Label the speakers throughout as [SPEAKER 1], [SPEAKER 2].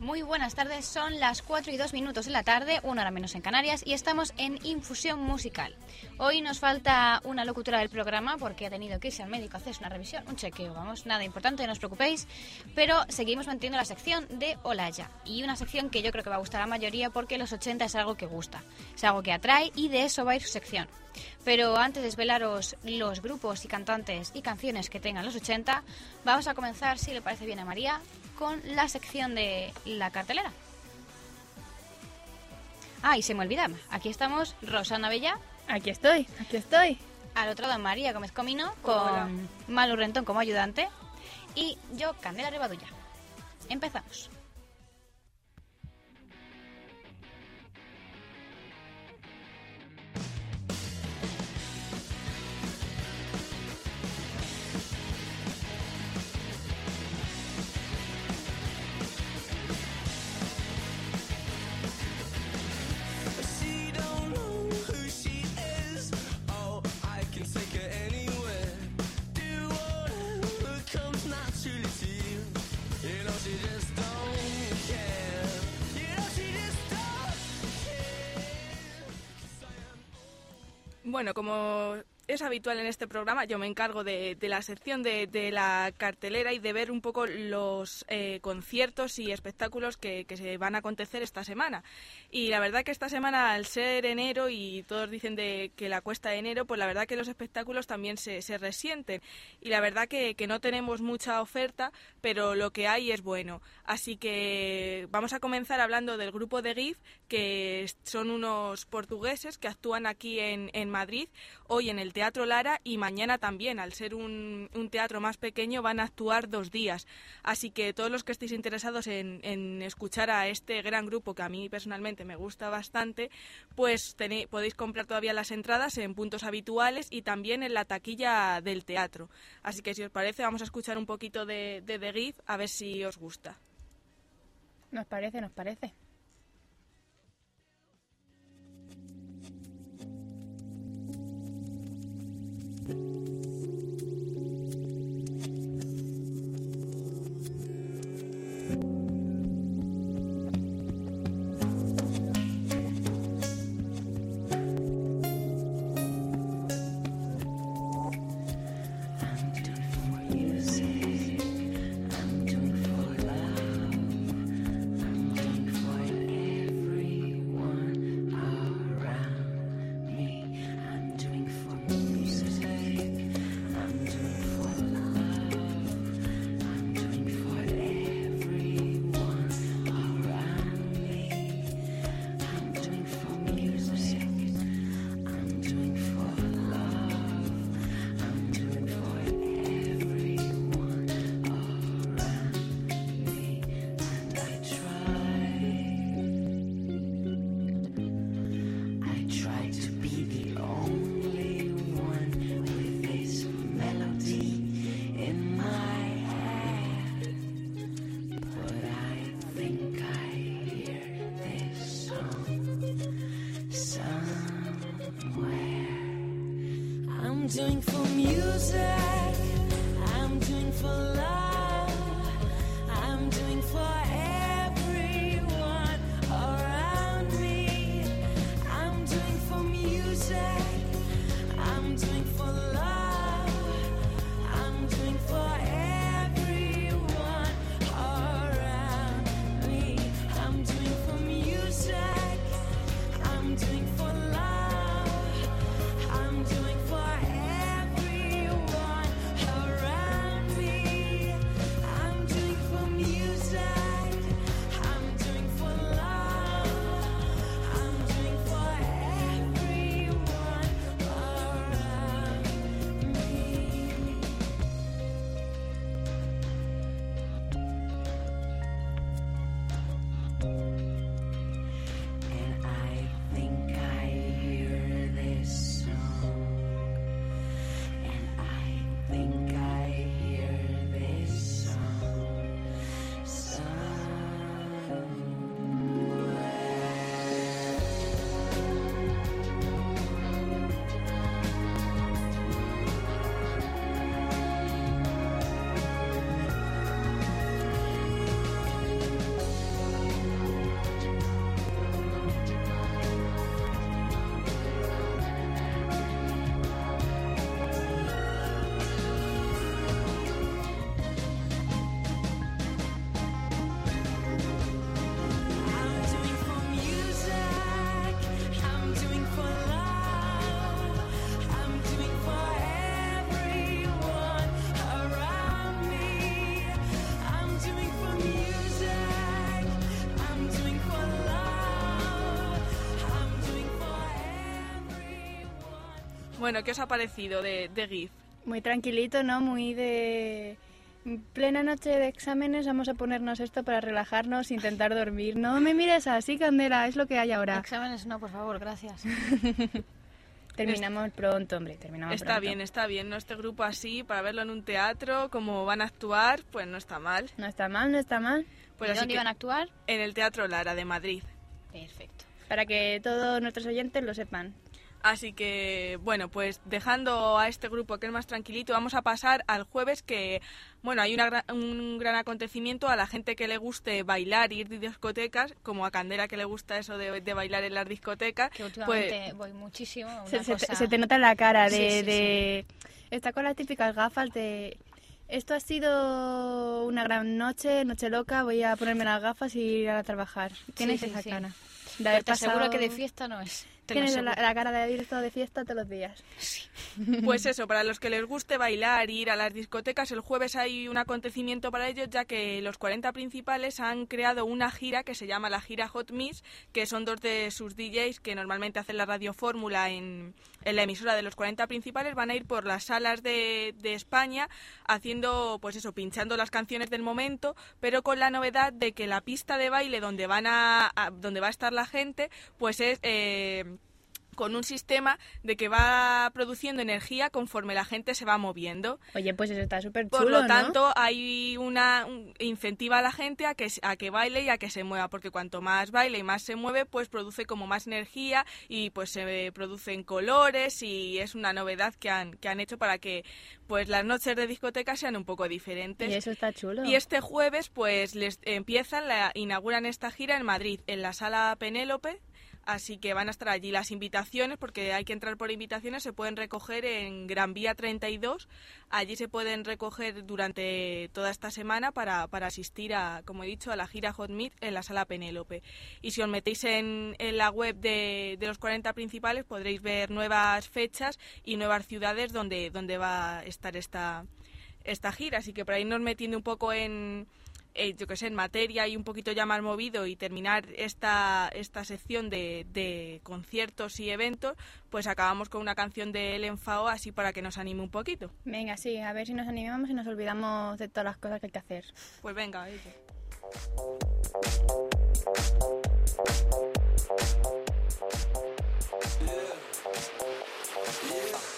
[SPEAKER 1] Muy buenas tardes, son las 4 y 2 minutos de la tarde, una hora menos en Canarias, y estamos en Infusión Musical. Hoy nos falta una locutora del programa porque ha tenido que irse al médico a hacerse una revisión, un chequeo, vamos, nada importante, no os preocupéis, pero seguimos manteniendo la sección de Olaya, y una sección que yo creo que va a gustar a la mayoría porque los 80 es algo que gusta, es algo que atrae y de eso va a ir su sección. Pero antes de desvelaros los grupos y cantantes y canciones que tengan los 80, vamos a comenzar, si le parece bien a María, con la sección de la cartelera. Ah, y se me olvidaba. Aquí estamos Rosana Bella.
[SPEAKER 2] Aquí estoy, aquí estoy.
[SPEAKER 1] Al otro lado María Gómez Comino con Malu Rentón como ayudante. Y yo, Candela Rebadulla. Empezamos.
[SPEAKER 2] Bueno, como es habitual en este programa, yo me encargo de, la sección de, la cartelera y de ver un poco los eh, conciertos y espectáculos que, se van a acontecer esta semana. Y la verdad que esta semana, al ser enero y todos dicen de que la cuesta de enero, pues la verdad que los espectáculos también se, resienten. Y la verdad que, no tenemos mucha oferta, pero lo que hay es bueno. Así que vamos a comenzar hablando del grupo de GIF, que son unos portugueses que actúan aquí en, en Madrid, hoy en el Teatro Lara y mañana también, al ser un, teatro más pequeño, van a actuar dos días. Así que todos los que estéis interesados en, escuchar a este gran grupo, que a mí personalmente me gusta bastante, pues podéis comprar todavía las entradas en puntos habituales y también en la taquilla del teatro. Así que si os parece, vamos a escuchar un poquito de, de The GIF a ver si os gusta.
[SPEAKER 1] Nos parece, nos parece. Doing for music. I'm doing for love. I'm doing for
[SPEAKER 2] Bueno, ¿qué os ha parecido de, de GIF?
[SPEAKER 3] Muy tranquilito, ¿no? Muy de... Plena noche de exámenes, vamos a ponernos esto para relajarnos, intentar dormir. No me mires así, Candela, es lo que hay ahora.
[SPEAKER 4] Exámenes no, por favor, gracias.
[SPEAKER 3] terminamos pronto, hombre, terminamos
[SPEAKER 2] Está
[SPEAKER 3] pronto.
[SPEAKER 2] bien, está bien, ¿no? Este grupo así, para verlo en un teatro, como van a actuar, pues no está mal.
[SPEAKER 3] No está mal, no está mal.
[SPEAKER 2] Pues
[SPEAKER 4] ¿Y
[SPEAKER 2] así
[SPEAKER 4] dónde iban a actuar?
[SPEAKER 2] En el Teatro Lara de Madrid.
[SPEAKER 4] Perfecto.
[SPEAKER 3] Para que todos nuestros oyentes lo sepan.
[SPEAKER 2] Así que, bueno, pues dejando a este grupo que es más tranquilito, vamos a pasar al jueves que, bueno, hay una, un gran acontecimiento a la gente que le guste bailar, ir de discotecas, como a Candela que le gusta eso de, de bailar en las discotecas.
[SPEAKER 4] Que
[SPEAKER 2] pues,
[SPEAKER 4] últimamente voy muchísimo. una
[SPEAKER 3] Se, se te-
[SPEAKER 4] cosa-
[SPEAKER 3] se te nota en la cara de,
[SPEAKER 4] Sí, sí,
[SPEAKER 3] de- Está con las típicas gafas de... Esto ha sido una gran noche, noche loca, voy a ponerme las gafas y ir a trabajar. Tienes
[SPEAKER 4] sí,
[SPEAKER 3] esa
[SPEAKER 4] sí.
[SPEAKER 3] cara. De
[SPEAKER 4] Pero te aseguro
[SPEAKER 3] pasado-
[SPEAKER 4] que de fiesta no es.
[SPEAKER 3] Tienes la, la cara de haber estado de fiesta todos los días.
[SPEAKER 2] Pues eso, para los que les guste bailar, ir a las discotecas, el jueves hay un acontecimiento para ellos, ya que los 40 principales han creado una gira que se llama la gira Hot Mix, que son dos de sus DJs que normalmente hacen la radio fórmula en, en la emisora de los 40 principales, van a ir por las salas de, de España haciendo, pues eso, pinchando las canciones del momento, pero con la novedad de que la pista de baile donde van a, a- donde va a estar la gente, pues es eh, con un sistema de que va produciendo energía conforme la gente se va moviendo.
[SPEAKER 3] Oye, pues eso está súper chulo,
[SPEAKER 2] Por lo
[SPEAKER 3] ¿no?
[SPEAKER 2] tanto, hay una un- incentiva a la gente a que a que baile y a que se mueva, porque cuanto más baile y más se mueve, pues produce como más energía y pues se producen colores y es una novedad que han que han hecho para que pues las noches de discoteca sean un poco diferentes.
[SPEAKER 3] Y eso está chulo.
[SPEAKER 2] Y este jueves, pues les empiezan, la, inauguran esta gira en Madrid, en la sala Penélope. Así que van a estar allí las invitaciones, porque hay que entrar por invitaciones, se pueden recoger en Gran Vía 32. Allí se pueden recoger durante toda esta semana para, para asistir a, como he dicho, a la gira Hot Meet en la sala Penélope. Y si os metéis en, la web de, de los 40 principales, podréis ver nuevas fechas y nuevas ciudades donde, donde va a estar esta, esta gira. Así que para irnos metiendo un poco en, eh, yo que sé, en materia y un poquito ya más movido y terminar esta, esta sección de, de conciertos y eventos, pues acabamos con una canción de Ellen Fao así para que nos anime un poquito.
[SPEAKER 3] Venga, sí, a ver si nos animamos y nos olvidamos de todas las cosas que hay que hacer.
[SPEAKER 2] Pues venga, Ellen.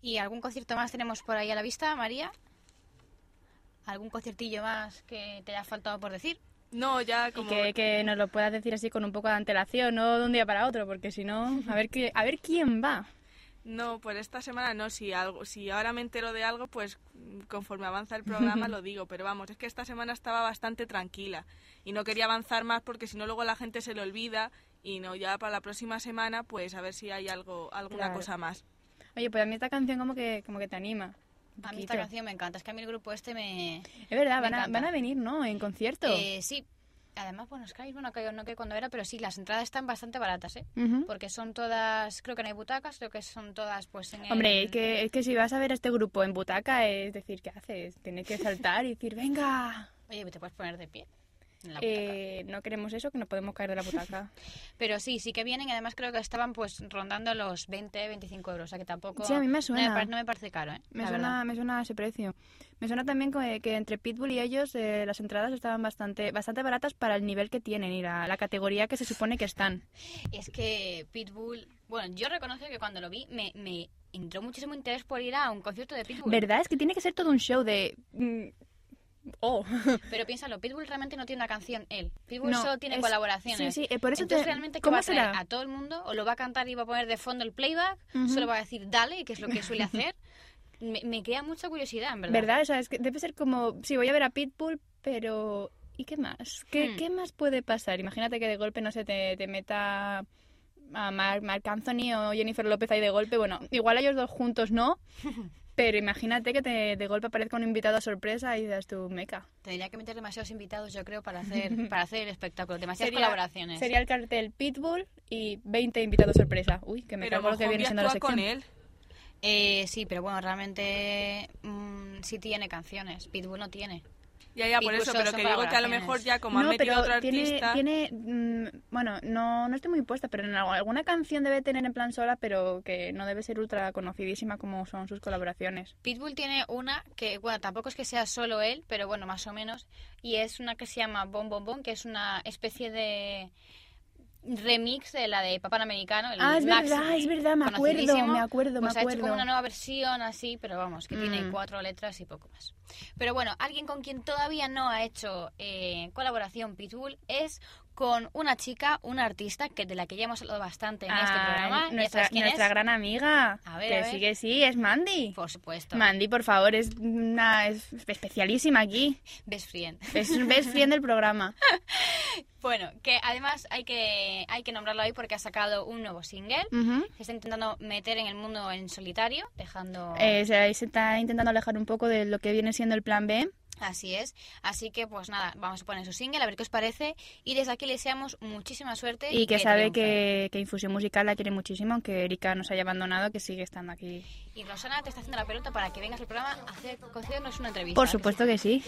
[SPEAKER 4] ¿Y algún concierto más tenemos por ahí a la vista, María? ¿Algún conciertillo más que te haya faltado por decir?
[SPEAKER 2] No, ya
[SPEAKER 3] Y que, que nos lo puedas decir así con un poco de antelación, no de un día para otro, porque si no, a ver, qué, a ver quién va.
[SPEAKER 2] No, pues esta semana no, si algo, si ahora me entero de algo, pues conforme avanza el programa lo digo, pero vamos, es que esta semana estaba bastante tranquila y no quería avanzar más porque si no luego la gente se le olvida y no, ya para la próxima semana pues a ver si hay algo, alguna
[SPEAKER 3] Claro.
[SPEAKER 2] cosa más.
[SPEAKER 3] Oye, pues a mí esta canción como que, como que te anima.
[SPEAKER 4] A mí esta canción me encanta, es que a mí el grupo este me...
[SPEAKER 3] Es verdad,
[SPEAKER 4] me
[SPEAKER 3] van a, van a venir, ¿no? En concierto.
[SPEAKER 4] Eh, sí, además, bueno, Sky, bueno, que no que cuando era, pero sí, las entradas están bastante baratas, ¿eh? Porque son todas, creo que no hay butacas, creo que son todas pues en el-
[SPEAKER 3] Hombre, es que, es que si vas a ver a este grupo en butaca, es decir, ¿qué haces? Tienes que saltar y decir, venga.
[SPEAKER 4] Oye, te puedes poner de pie.
[SPEAKER 3] Eh, no queremos eso, que no podemos caer de la butaca.
[SPEAKER 4] Pero sí, sí que vienen y además creo que estaban pues rondando los 20, 25 euros, o sea que tampoco...
[SPEAKER 3] Sí, a mí me
[SPEAKER 4] No me,
[SPEAKER 3] suena.
[SPEAKER 4] no me parece caro, ¿eh?
[SPEAKER 3] Me
[SPEAKER 4] la
[SPEAKER 3] suena,
[SPEAKER 4] verdad.
[SPEAKER 3] me suena ese precio. Me suena también que, que entre Pitbull y ellos eh, las entradas estaban bastante, bastante baratas para el nivel que tienen y la, la categoría que se supone que están.
[SPEAKER 4] Es que Pitbull... Bueno, yo reconozco que cuando lo vi me, me entró muchísimo interés por ir a un concierto de Pitbull.
[SPEAKER 3] ¿Verdad? Es que tiene que ser todo un show de... Oh.
[SPEAKER 4] Pero piénsalo, Pitbull realmente no tiene una canción él. Pitbull
[SPEAKER 3] No,
[SPEAKER 4] solo tiene
[SPEAKER 3] es-
[SPEAKER 4] colaboraciones.
[SPEAKER 3] sí, sí, eh, por eso
[SPEAKER 4] Entonces,
[SPEAKER 3] te-
[SPEAKER 4] realmente, ¿qué
[SPEAKER 3] ¿cómo
[SPEAKER 4] va a
[SPEAKER 3] será?
[SPEAKER 4] a todo el mundo? ¿O lo va a cantar y va a poner de fondo el playback?
[SPEAKER 3] Ujú.
[SPEAKER 4] ¿Solo va a decir dale, que es lo que suele hacer? me, me crea mucha curiosidad, en verdad.
[SPEAKER 3] ¿Verdad? O sea, es que debe ser como... Sí, voy a ver a Pitbull, pero... ¿Y qué más? ¿Qué,
[SPEAKER 4] Hmm.
[SPEAKER 3] qué más puede pasar? Imagínate que de golpe, no sé, te, te meta a Mark, Marc Anthony o Jennifer López ahí de golpe. Bueno, igual ellos dos juntos no, pero imagínate que te, de golpe aparezca un invitado sorpresa y dices tú, meca.
[SPEAKER 4] Tendría que meter demasiados invitados, yo creo, para hacer, para hacer el espectáculo. Demasiadas
[SPEAKER 3] Sería-
[SPEAKER 4] colaboraciones.
[SPEAKER 3] Sería el cartel Pitbull y 20 invitados sorpresa. Uy, que me cargo lo que viene siendo la sección.
[SPEAKER 2] con él.
[SPEAKER 4] Eh, sí, pero bueno, realmente mm, sí tiene canciones. Pitbull no tiene.
[SPEAKER 2] Ya, ya, por eso, pero que digo que a lo mejor ya como han
[SPEAKER 3] no,
[SPEAKER 2] metido
[SPEAKER 3] pero
[SPEAKER 2] otro
[SPEAKER 3] tiene,
[SPEAKER 2] artista...
[SPEAKER 3] tiene mm, bueno, no, no estoy muy puesta, pero en alguna canción debe tener en plan sola, pero que no debe ser ultra conocidísima como son sus colaboraciones.
[SPEAKER 4] Pitbull tiene una que, bueno, tampoco es que sea solo él, pero bueno, más o menos. Y es una que se llama Bon Bon Bon, que es una especie de remix de la de Papá Americano. El
[SPEAKER 3] Ah, es verdad, es verdad, me acuerdo,
[SPEAKER 4] conocidísimo.
[SPEAKER 3] me acuerdo,
[SPEAKER 4] Pues
[SPEAKER 3] me
[SPEAKER 4] ha hecho
[SPEAKER 3] acuerdo.
[SPEAKER 4] como una nueva versión así, pero vamos, que tiene
[SPEAKER 3] Mm.
[SPEAKER 4] cuatro letras y poco más. Pero bueno, alguien con quien todavía no ha hecho eh, colaboración Pitbull es con una chica, una artista, que de la que ya hemos hablado bastante en este programa. ¿Ya
[SPEAKER 3] nuestra, nuestra
[SPEAKER 4] es?
[SPEAKER 3] gran amiga.
[SPEAKER 4] A ver,
[SPEAKER 3] que
[SPEAKER 4] a ver.
[SPEAKER 3] sí, que sí, es Mandy.
[SPEAKER 4] Por supuesto.
[SPEAKER 3] Mandy, por favor, es una es especialísima aquí.
[SPEAKER 4] Best friend.
[SPEAKER 3] Es un best friend del programa.
[SPEAKER 4] Bueno, que además hay que, hay que nombrarlo ahí porque ha sacado un nuevo single. Se está intentando meter en el mundo en solitario, dejando...
[SPEAKER 3] Eh, se está intentando alejar un poco de lo que viene siendo el plan B.
[SPEAKER 4] Así es. Así que, pues nada, vamos a poner su single, a ver qué os parece. Y desde aquí le deseamos muchísima suerte.
[SPEAKER 3] Y que sabe que Infusión Musical la quiere muchísimo, aunque Erika nos haya abandonado, que sigue estando aquí.
[SPEAKER 4] Y Rosana te está haciendo la pelota para que vengas al programa a hacer, concedernos una entrevista.
[SPEAKER 3] Por supuesto que sí.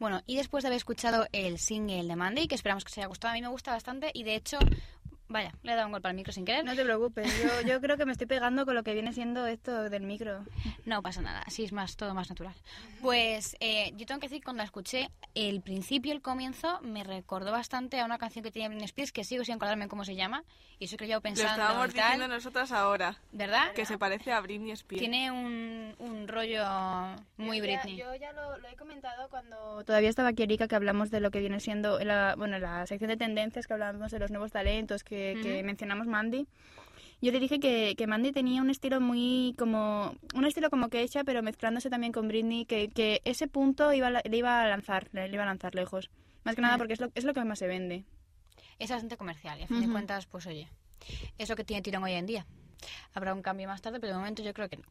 [SPEAKER 4] Bueno, y después de haber escuchado el single de Mandy, que esperamos que os haya gustado, a mí me gusta bastante y de hecho, vaya, le he dado un golpe al micro sin querer.
[SPEAKER 3] No te preocupes, yo, yo creo que me estoy pegando con lo que viene siendo esto del micro.
[SPEAKER 4] No pasa nada, así es más todo más natural. Pues eh, yo tengo que decir cuando la escuché, el principio, el comienzo, me recordó bastante a una canción que tiene Britney Spears, que sigo sin acordarme cómo se llama, y eso que
[SPEAKER 2] Lo
[SPEAKER 4] pensando
[SPEAKER 2] estábamos
[SPEAKER 4] y tal,
[SPEAKER 2] diciendo nosotras ahora,
[SPEAKER 4] ¿verdad?
[SPEAKER 2] que se parece a Britney Spears.
[SPEAKER 4] Tiene un, un rollo muy
[SPEAKER 3] Yo ya-
[SPEAKER 4] Britney.
[SPEAKER 3] yo ya lo, lo he comentado cuando todavía estaba aquí Erika, que hablamos de lo que viene siendo la, bueno, la sección de tendencias, que hablábamos de los nuevos talentos, que, que mencionamos Mandy. Yo te dije que, que Mandy tenía un estilo muy como un estilo como Keisha, pero mezclándose también con Britney, que, que ese punto iba, le iba a lanzar, le, le iba a lanzar lejos. Más que nada porque es lo, es lo que más se vende.
[SPEAKER 4] Es bastante comercial y a fin de cuentas, pues oye, es lo que tiene tirón hoy en día. Habrá un cambio más tarde, pero de momento yo creo que no.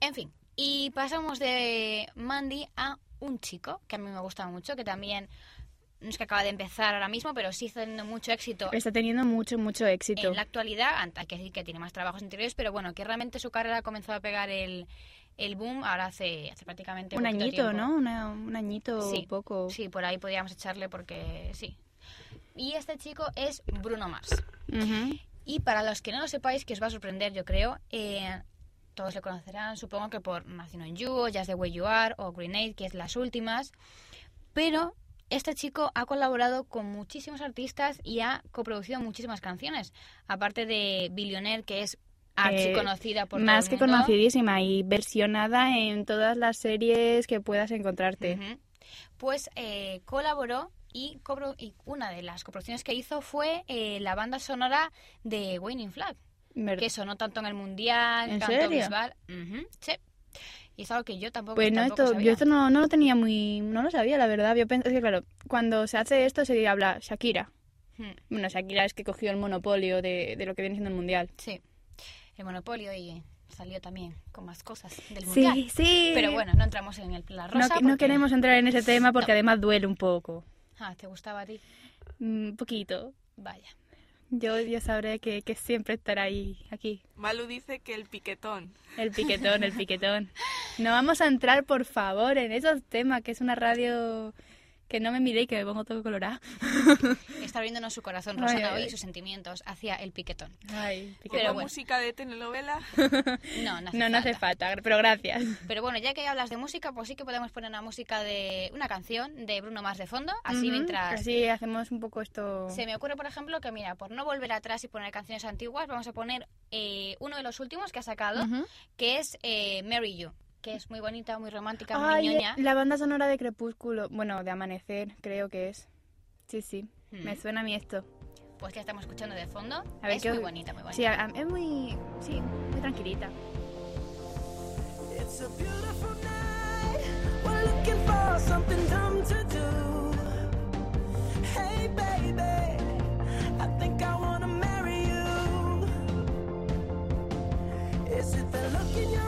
[SPEAKER 4] En fin, y pasamos de Mandy a un chico que a mí me gusta mucho, que también no es que acaba de empezar ahora mismo, pero sí está teniendo mucho éxito
[SPEAKER 3] Está teniendo mucho, mucho éxito.
[SPEAKER 4] en la actualidad. Hay que decir que tiene más trabajos anteriores, pero bueno, que realmente su carrera ha comenzado a pegar el, el boom ahora hace, hace prácticamente
[SPEAKER 3] Un añito,
[SPEAKER 4] tiempo.
[SPEAKER 3] ¿no? Una- un añito
[SPEAKER 4] Sí,
[SPEAKER 3] poco.
[SPEAKER 4] Sí, por ahí podríamos echarle porque sí. Y este chico es Bruno Mars. Y para los que no lo sepáis, que os va a sorprender, yo creo, eh, todos le conocerán, supongo que por Nación en You, Just the Way You Are, o Grenade, que es las últimas. Pero este chico ha colaborado con muchísimos artistas y ha coproducido muchísimas canciones. Aparte de Billionaire, que es archi conocida por
[SPEAKER 3] Más
[SPEAKER 4] todo
[SPEAKER 3] que
[SPEAKER 4] el mundo.
[SPEAKER 3] conocidísima y versionada en todas las series que puedas encontrarte.
[SPEAKER 4] Pues eh, colaboró y, cobro- y una de las coproducciones que hizo fue eh, la banda sonora de Winning Flag. Que sonó tanto en el mundial,
[SPEAKER 3] ¿En
[SPEAKER 4] tanto
[SPEAKER 3] serio?
[SPEAKER 4] visual. Ujú, sí. Y es algo que yo tampoco,
[SPEAKER 3] Pues no,
[SPEAKER 4] tampoco
[SPEAKER 3] esto,
[SPEAKER 4] sabía.
[SPEAKER 3] yo esto no, no lo tenía muy... No lo sabía, la verdad. Yo pensé que, claro, cuando se hace esto se habla Shakira.
[SPEAKER 4] Hmm,
[SPEAKER 3] Bueno, Shakira es que cogió el monopolio de, de lo que viene siendo el mundial.
[SPEAKER 4] Sí. El monopolio y salió también con más cosas del mundial.
[SPEAKER 3] Sí, sí.
[SPEAKER 4] Pero bueno, no entramos en el la
[SPEAKER 3] no,
[SPEAKER 4] rosa.
[SPEAKER 3] no
[SPEAKER 4] porque-
[SPEAKER 3] queremos entrar en ese tema porque
[SPEAKER 4] No.
[SPEAKER 3] además duele un poco.
[SPEAKER 4] Ah, ¿te gustaba a ti?
[SPEAKER 3] Un poquito.
[SPEAKER 4] Vaya.
[SPEAKER 3] Yo, yo sabré que, que siempre estará ahí, aquí.
[SPEAKER 2] Malu dice que el piquetón.
[SPEAKER 3] El piquetón, el piquetón. No vamos a entrar, por favor, en esos temas, que es una radio que no me miréis, que me pongo todo colorado.
[SPEAKER 4] Está abriéndonos su corazón, Rosana,
[SPEAKER 3] ay,
[SPEAKER 4] hoy
[SPEAKER 3] ay.
[SPEAKER 4] y sus sentimientos hacia el piquetón.
[SPEAKER 3] Ay,
[SPEAKER 4] Pero
[SPEAKER 2] Pero
[SPEAKER 4] bueno.
[SPEAKER 2] música de telenovela.
[SPEAKER 4] No, no hace
[SPEAKER 3] No, no hace
[SPEAKER 4] falta.
[SPEAKER 3] pero gracias.
[SPEAKER 4] Pero bueno, ya que hablas de música, pues sí que podemos poner una música de una canción de Bruno Mars de fondo, así mientras
[SPEAKER 3] Así hacemos un poco esto...
[SPEAKER 4] Se me ocurre, por ejemplo, que mira, por no volver atrás y poner canciones antiguas, vamos a poner eh, uno de los últimos que ha sacado, que es eh, Marry You, que es muy bonita, muy romántica,
[SPEAKER 3] Ay,
[SPEAKER 4] muy ñoña.
[SPEAKER 3] la banda sonora de Crepúsculo, bueno, de Amanecer, creo que es. Sí, sí,
[SPEAKER 4] Hmm.
[SPEAKER 3] me suena a mí esto.
[SPEAKER 4] Pues que estamos escuchando de fondo.
[SPEAKER 3] A ver,
[SPEAKER 4] es
[SPEAKER 3] ¿qué
[SPEAKER 4] muy bonita, muy bonita.
[SPEAKER 3] Sí, a- a- es muy, sí, muy tranquilita.
[SPEAKER 5] It's a beautiful night. We're looking for something dumb to do. Hey, baby, I think I wanna marry you. Is it the look in your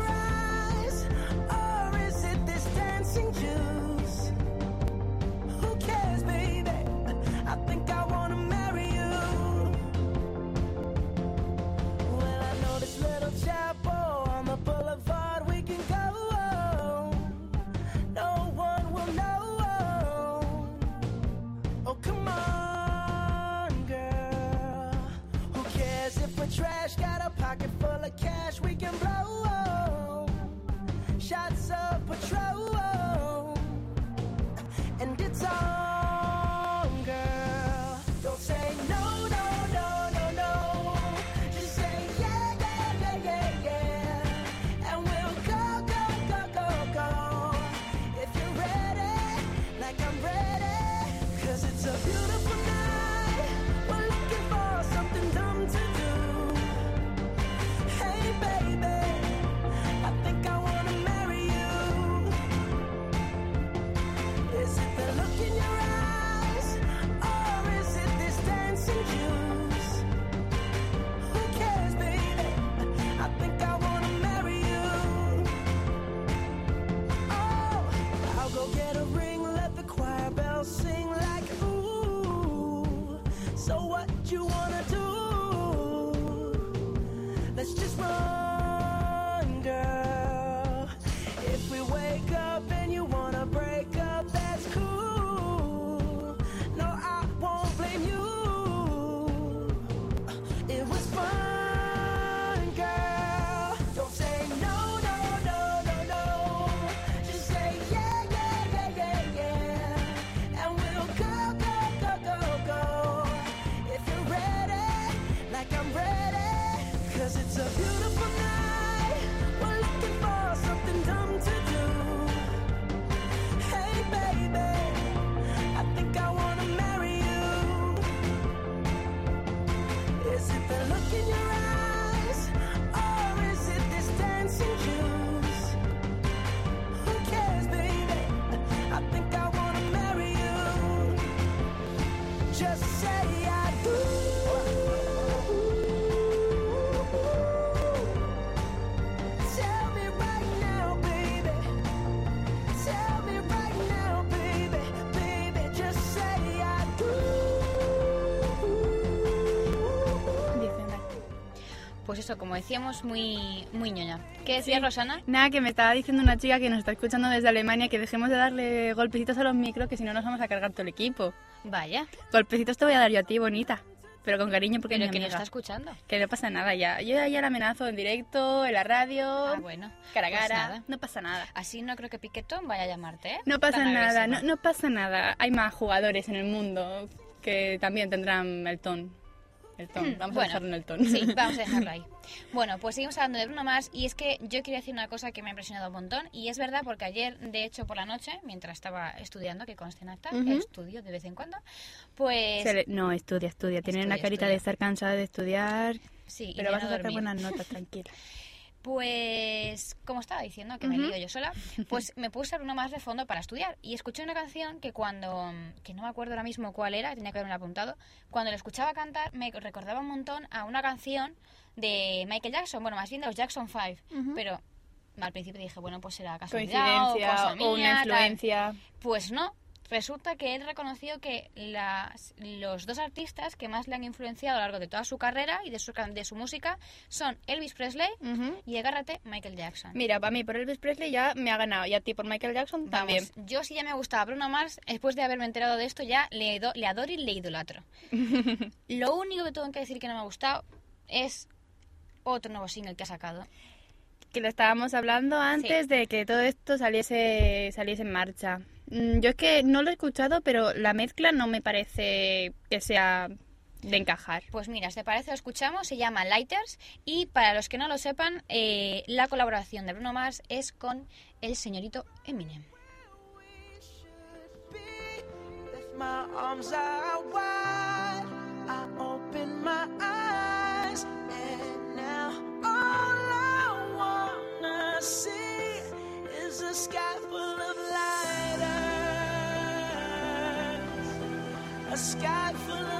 [SPEAKER 4] eso, como decíamos, muy, muy ñoña. ¿Qué decía
[SPEAKER 3] Sí.
[SPEAKER 4] Rosana?
[SPEAKER 3] Nada, que me estaba diciendo una chica que nos está escuchando desde Alemania que dejemos de darle golpecitos a los micros que si no nos vamos a cargar todo el equipo.
[SPEAKER 4] Vaya,
[SPEAKER 3] Golpecitos te voy a dar yo a ti, bonita. Pero con cariño porque
[SPEAKER 4] pero
[SPEAKER 3] es mi
[SPEAKER 4] que
[SPEAKER 3] amiga.
[SPEAKER 4] está escuchando.
[SPEAKER 3] Que no pasa nada ya. Yo ya la amenazo en directo, en la radio,
[SPEAKER 4] Ah, bueno.
[SPEAKER 3] cara a
[SPEAKER 4] pues
[SPEAKER 3] cara. no pasa nada.
[SPEAKER 4] Así no creo que Piquetón vaya a llamarte, ¿eh?
[SPEAKER 3] No pasa
[SPEAKER 4] Tan
[SPEAKER 3] nada, no, no pasa nada. Hay más jugadores en el mundo que también tendrán el ton. El ton,
[SPEAKER 4] Mm,
[SPEAKER 3] vamos
[SPEAKER 4] bueno,
[SPEAKER 3] a dejarlo en el ton.
[SPEAKER 4] Sí, vamos a dejarlo ahí. Bueno, pues seguimos hablando de Bruno Mars y es que yo quería decir una cosa que me ha impresionado un montón y es verdad porque ayer, de hecho, por la noche, mientras estaba estudiando, que conste en acta, estudio de vez en cuando, pues...
[SPEAKER 3] Se le- No, estudia, estudia. Tiene una carita
[SPEAKER 4] estudia.
[SPEAKER 3] de estar cansada de estudiar,
[SPEAKER 4] Sí,
[SPEAKER 3] pero vas a sacar buenas notas, tranquila.
[SPEAKER 4] Pues, como estaba diciendo, que me lío yo sola, pues me puse uno más de fondo para estudiar y escuché una canción que cuando, que no me acuerdo ahora mismo cuál era, tenía que haberme apuntado, cuando lo escuchaba cantar me recordaba un montón a una canción de Michael Jackson, bueno, más bien de los Jackson 5, pero al principio dije, bueno, pues será casualidad o cosa
[SPEAKER 3] o
[SPEAKER 4] mía,
[SPEAKER 3] una
[SPEAKER 4] tal.
[SPEAKER 3] influencia.
[SPEAKER 4] Pues no, resulta que él reconoció que las, los dos artistas que más le han influenciado a lo largo de toda su carrera y de su, de su música son Elvis Presley y agárrate Michael Jackson.
[SPEAKER 3] Mira, para mí por Elvis Presley ya me ha ganado y a ti por Michael Jackson también.
[SPEAKER 4] Yo sí ya me gustaba Bruno Mars, después de haberme enterado de esto ya le, do- le adoro y le idolatro. Lo único que tengo que decir que no me ha gustado es otro nuevo single que ha sacado.
[SPEAKER 3] Que lo estábamos hablando antes de que todo esto saliese, saliese en marcha. Mm, Yo es que no lo he escuchado, pero la mezcla no me parece que sea de encajar.
[SPEAKER 4] Pues mira, si te parece, lo escuchamos, se llama Lighters y para los que no lo sepan, eh, la colaboración de Bruno Mars es con el señorito Eminem.
[SPEAKER 5] See is a sky full of lighters. A sky full of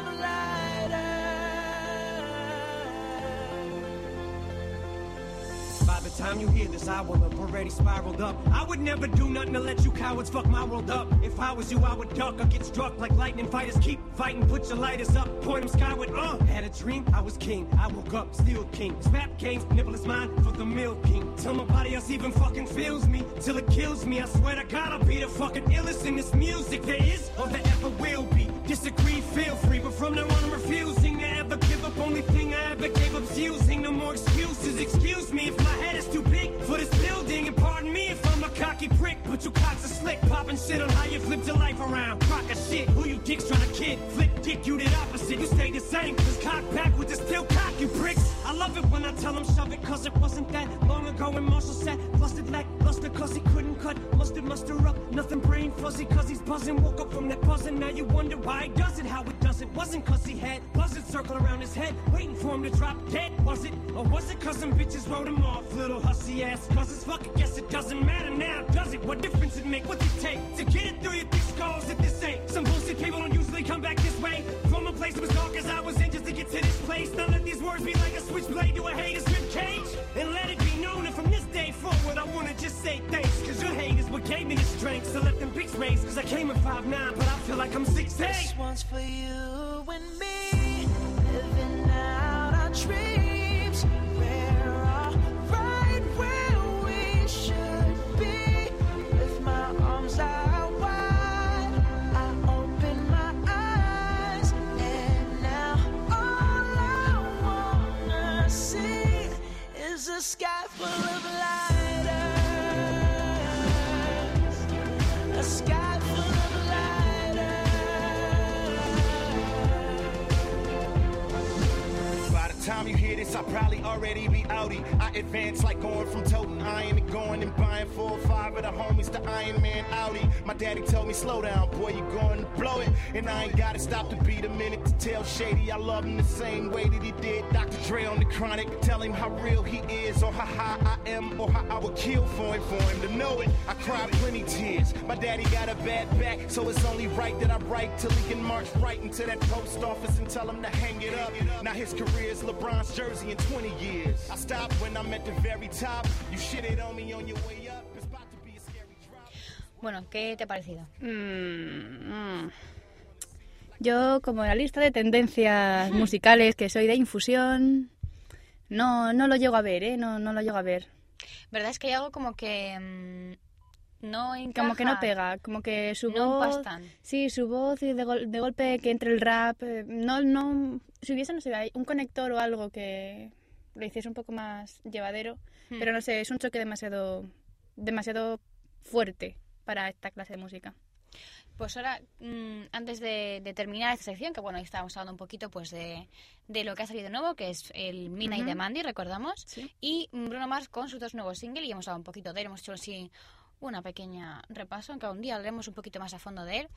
[SPEAKER 6] By the time you hear this, I will have already spiraled up. I would never do nothing to let you cowards fuck my world up. If I was you, I would duck or get struck like lightning fighters. Keep fighting, put your lighters up, point them skyward. Uh, had a dream, I was king. I woke up, still king. Snap games, nipple is mine for the milking. Till nobody else even fucking feels me, till it kills me. I swear to God, I'll be the fucking illest in this music there is or there ever will be. Disagree, feel free, but from now on, I'm refusing to ever give up. Only thing I ever gave up's using. Excuses. Excuse me if my head is too big for this building, and pardon me if I'm a cocky prick. But you cocks are slick, popping shit on how you flipped your life around. Crock of shit, who you dicks trying to kid? Flip dick, you did opposite. You stay the same, cause cock backwards is still cock, you pricks. I love it when I tell them shove it, cause it wasn't that long ago when Marshall said, busted lack, luster, cause he couldn't cut. Mustard, muster up, nothing brain fuzzy, cause he's buzzing. Woke up from that buzzing, now you wonder why he does it, how it does it. Wasn't cause he had buzzards circle around his head, waiting for him to drop dead, was it? Or was it cause some bitches wrote him off, little hussy ass? Cause it's fuck, I guess it doesn't matter now, does it? What difference it make? What's it take to get it through your thick skulls if this ain't? Some bullshit people don't usually come back this way. From a place that was dark as I was in just to get to this place. Now let these words be like a switchblade to a hater's rib cage. And let it be known that from this forward, I wanna just say thanks. Cause your hate is what gave me the strength. So let them pics raise. Cause I came in 5'9, but I feel like I'm 6'8.
[SPEAKER 5] This one's for you and me, living out our dreams. We're all right where we should be. With my arms out wide, I open my eyes, and now all I wanna see is a sky full of lighters.
[SPEAKER 7] time you hear this, I probably already be. I advance like going from toting I am going and buying four or five of the homies to Iron Man Audi. My daddy told me, slow down, boy, you going to blow it. And I ain't gotta stop to beat a minute to tell Shady I love him the same way that he did Dre on the chronic. Tell him how real he is, or how high I am, or how I would kill for him, for him to know it. I cried plenty tears. My daddy got a bad back, so it's only right that I write till he can march right into that post office and tell him to hang it up. Now his career is LeBron's jersey in 20 years. I stopped when I'm at the very top. You shitted on me on your way up. It's about to be a scary drop.
[SPEAKER 4] Bueno, ¿qué te ha parecido?
[SPEAKER 3] Mm, mm. Yo, como la lista de tendencias musicales que soy de infusión, no, no lo llego a ver, ¿eh? No, no lo llego a ver.
[SPEAKER 4] ¿Verdad? Es que hay algo como que mm, no encaja.
[SPEAKER 3] Como que no pega, como que su
[SPEAKER 4] No
[SPEAKER 3] voz... Sí, su voz y de, gol- de golpe que entre el rap. eh, No, no... Si hubiese, no sé, un conector o algo que lo hiciese un poco más llevadero,
[SPEAKER 4] Hmm.
[SPEAKER 3] pero no sé, es un choque demasiado, demasiado fuerte para esta clase de música.
[SPEAKER 4] Pues ahora, mm, antes de, de terminar esta sección, que bueno, ahí estábamos hablando un poquito pues de, de lo que ha salido nuevo, que es el Midnight
[SPEAKER 3] Ujú.
[SPEAKER 4] de Mandy, recordamos,
[SPEAKER 3] Sí.
[SPEAKER 4] y Bruno Mars con sus dos nuevos singles, y hemos hablado un poquito de él, hemos hecho así una pequeña repaso, aunque un día hablaremos un poquito más a fondo de él.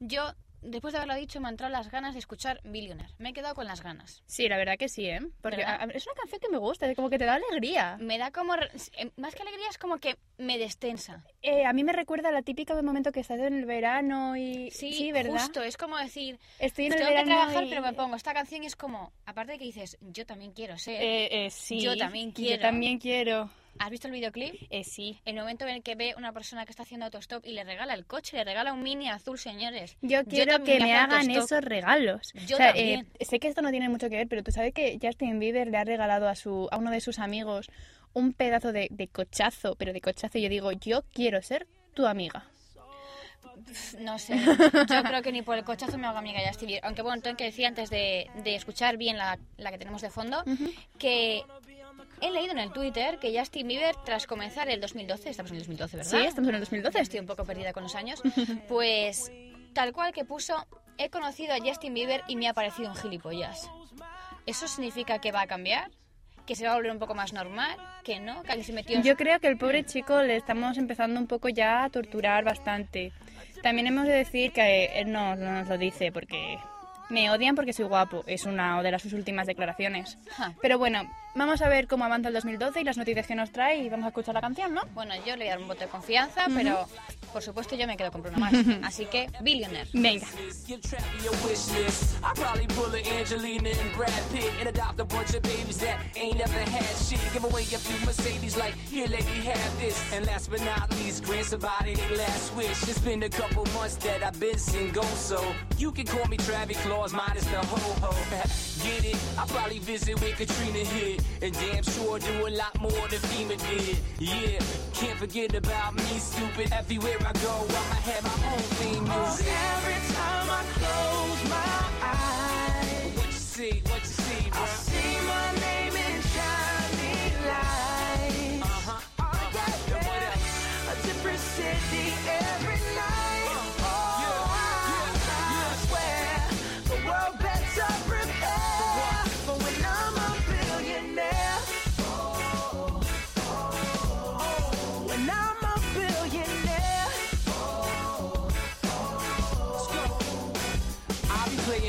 [SPEAKER 4] Yo, después de haberlo dicho, me han entrado las ganas de escuchar Billionaire. Me he quedado con las ganas.
[SPEAKER 3] Sí, la verdad que sí, ¿eh? Porque
[SPEAKER 4] ¿Verdad?
[SPEAKER 3] a- a- es una canción que me gusta, como que te da alegría.
[SPEAKER 4] Me da como, eh, más que alegría, es como que me destensa.
[SPEAKER 3] Eh, a mí me recuerda a la típica de momento que estás en el verano y...
[SPEAKER 4] Sí,
[SPEAKER 3] ¿verdad?
[SPEAKER 4] justo, es como decir,
[SPEAKER 3] Estoy en el
[SPEAKER 4] tengo que
[SPEAKER 3] verano
[SPEAKER 4] trabajar,
[SPEAKER 3] y-
[SPEAKER 4] pero me pongo esta canción y es como, aparte de que dices, yo también quiero ser.
[SPEAKER 3] Eh, eh, sí.
[SPEAKER 4] Yo también quiero.
[SPEAKER 3] Yo también quiero.
[SPEAKER 4] ¿Has visto el videoclip?
[SPEAKER 3] Eh, sí.
[SPEAKER 4] El momento en el que ve una persona que está haciendo autostop y le regala el coche, le regala un mini azul, señores.
[SPEAKER 3] Yo quiero
[SPEAKER 4] también
[SPEAKER 3] que me hagan
[SPEAKER 4] autostop.
[SPEAKER 3] esos regalos.
[SPEAKER 4] Yo
[SPEAKER 3] O sea,
[SPEAKER 4] también.
[SPEAKER 3] eh, sé que esto no tiene mucho que ver, pero tú sabes que Justin Bieber le ha regalado a su a uno de sus amigos un pedazo de, de cochazo, pero de cochazo. Y yo digo, yo quiero ser tu amiga.
[SPEAKER 4] No sé, yo creo que ni por el cochazo me hago amiga Justin Bieber. Aunque bueno, tengo que decir antes de, de escuchar bien la, la que tenemos de fondo, que he leído en el Twitter que Justin Bieber, tras comenzar el 2012, estamos en el 2012, ¿verdad?
[SPEAKER 3] Sí, estamos en el 2012.
[SPEAKER 4] Estoy un poco perdida con los años. Pues tal cual que puso, he conocido a Justin Bieber y me ha parecido un gilipollas. ¿Eso significa que va a cambiar? ¿Que se va a volver un poco más normal? ¿Que no? ¿Que se metió en
[SPEAKER 3] Yo creo que el pobre chico le estamos empezando un poco ya a torturar bastante. También hemos de decir que él no, no nos lo dice porque me odian porque soy guapo. Es una de las sus últimas declaraciones. Pero bueno, vamos a ver cómo avanza el 2012 y las noticias que nos trae y vamos a escuchar la canción, ¿no?
[SPEAKER 4] Bueno, yo le voy a dar un voto de confianza, pero por supuesto yo me quedo con Bruno Mars. Así que, Billionaire.
[SPEAKER 3] Venga.
[SPEAKER 8] Probably pull a Angelina and Brad Pitt and adopt a bunch of babies that ain't never had shit. Give away a few Mercedes like, here. Get it? I probably visit with Katrina. And damn sure do a lot more than FEMA did. Yeah, can't forget about me, stupid. Everywhere I go, I'ma have my own theme oh, music.
[SPEAKER 5] Every time I close my eyes,
[SPEAKER 8] What you see, what you see,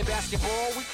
[SPEAKER 8] basketball with the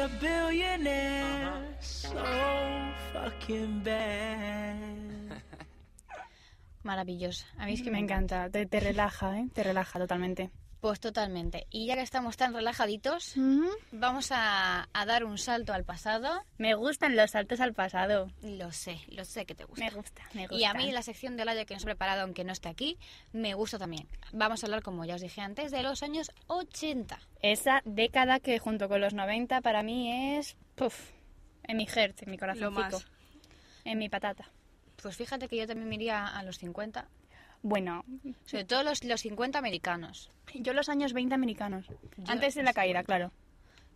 [SPEAKER 5] A billionaire so fucking bad.
[SPEAKER 4] Maravillosa. A mí es que
[SPEAKER 3] Me encanta, te, te relaja, ¿eh? Te relaja totalmente.
[SPEAKER 4] Pues totalmente. Y ya que estamos tan relajaditos, vamos a, a dar un salto al pasado.
[SPEAKER 3] Me gustan los saltos al pasado.
[SPEAKER 4] Lo sé, lo sé que te gusta.
[SPEAKER 3] Me gusta, me gusta.
[SPEAKER 4] Y a mí la sección de Olaya que nos he preparado, aunque no esté aquí, me gusta también. Vamos a hablar, como ya os dije antes, de los años 80.
[SPEAKER 3] Esa década que junto con los 90 para mí es... Puf, en mi heart, en mi
[SPEAKER 2] más.
[SPEAKER 3] En mi patata.
[SPEAKER 4] Pues fíjate que yo también me iría a los 50.
[SPEAKER 3] Bueno,
[SPEAKER 4] Sobre todo los, los 50 americanos.
[SPEAKER 3] yo los años 20 americanos.
[SPEAKER 4] Yo-
[SPEAKER 3] Antes de la caída, claro.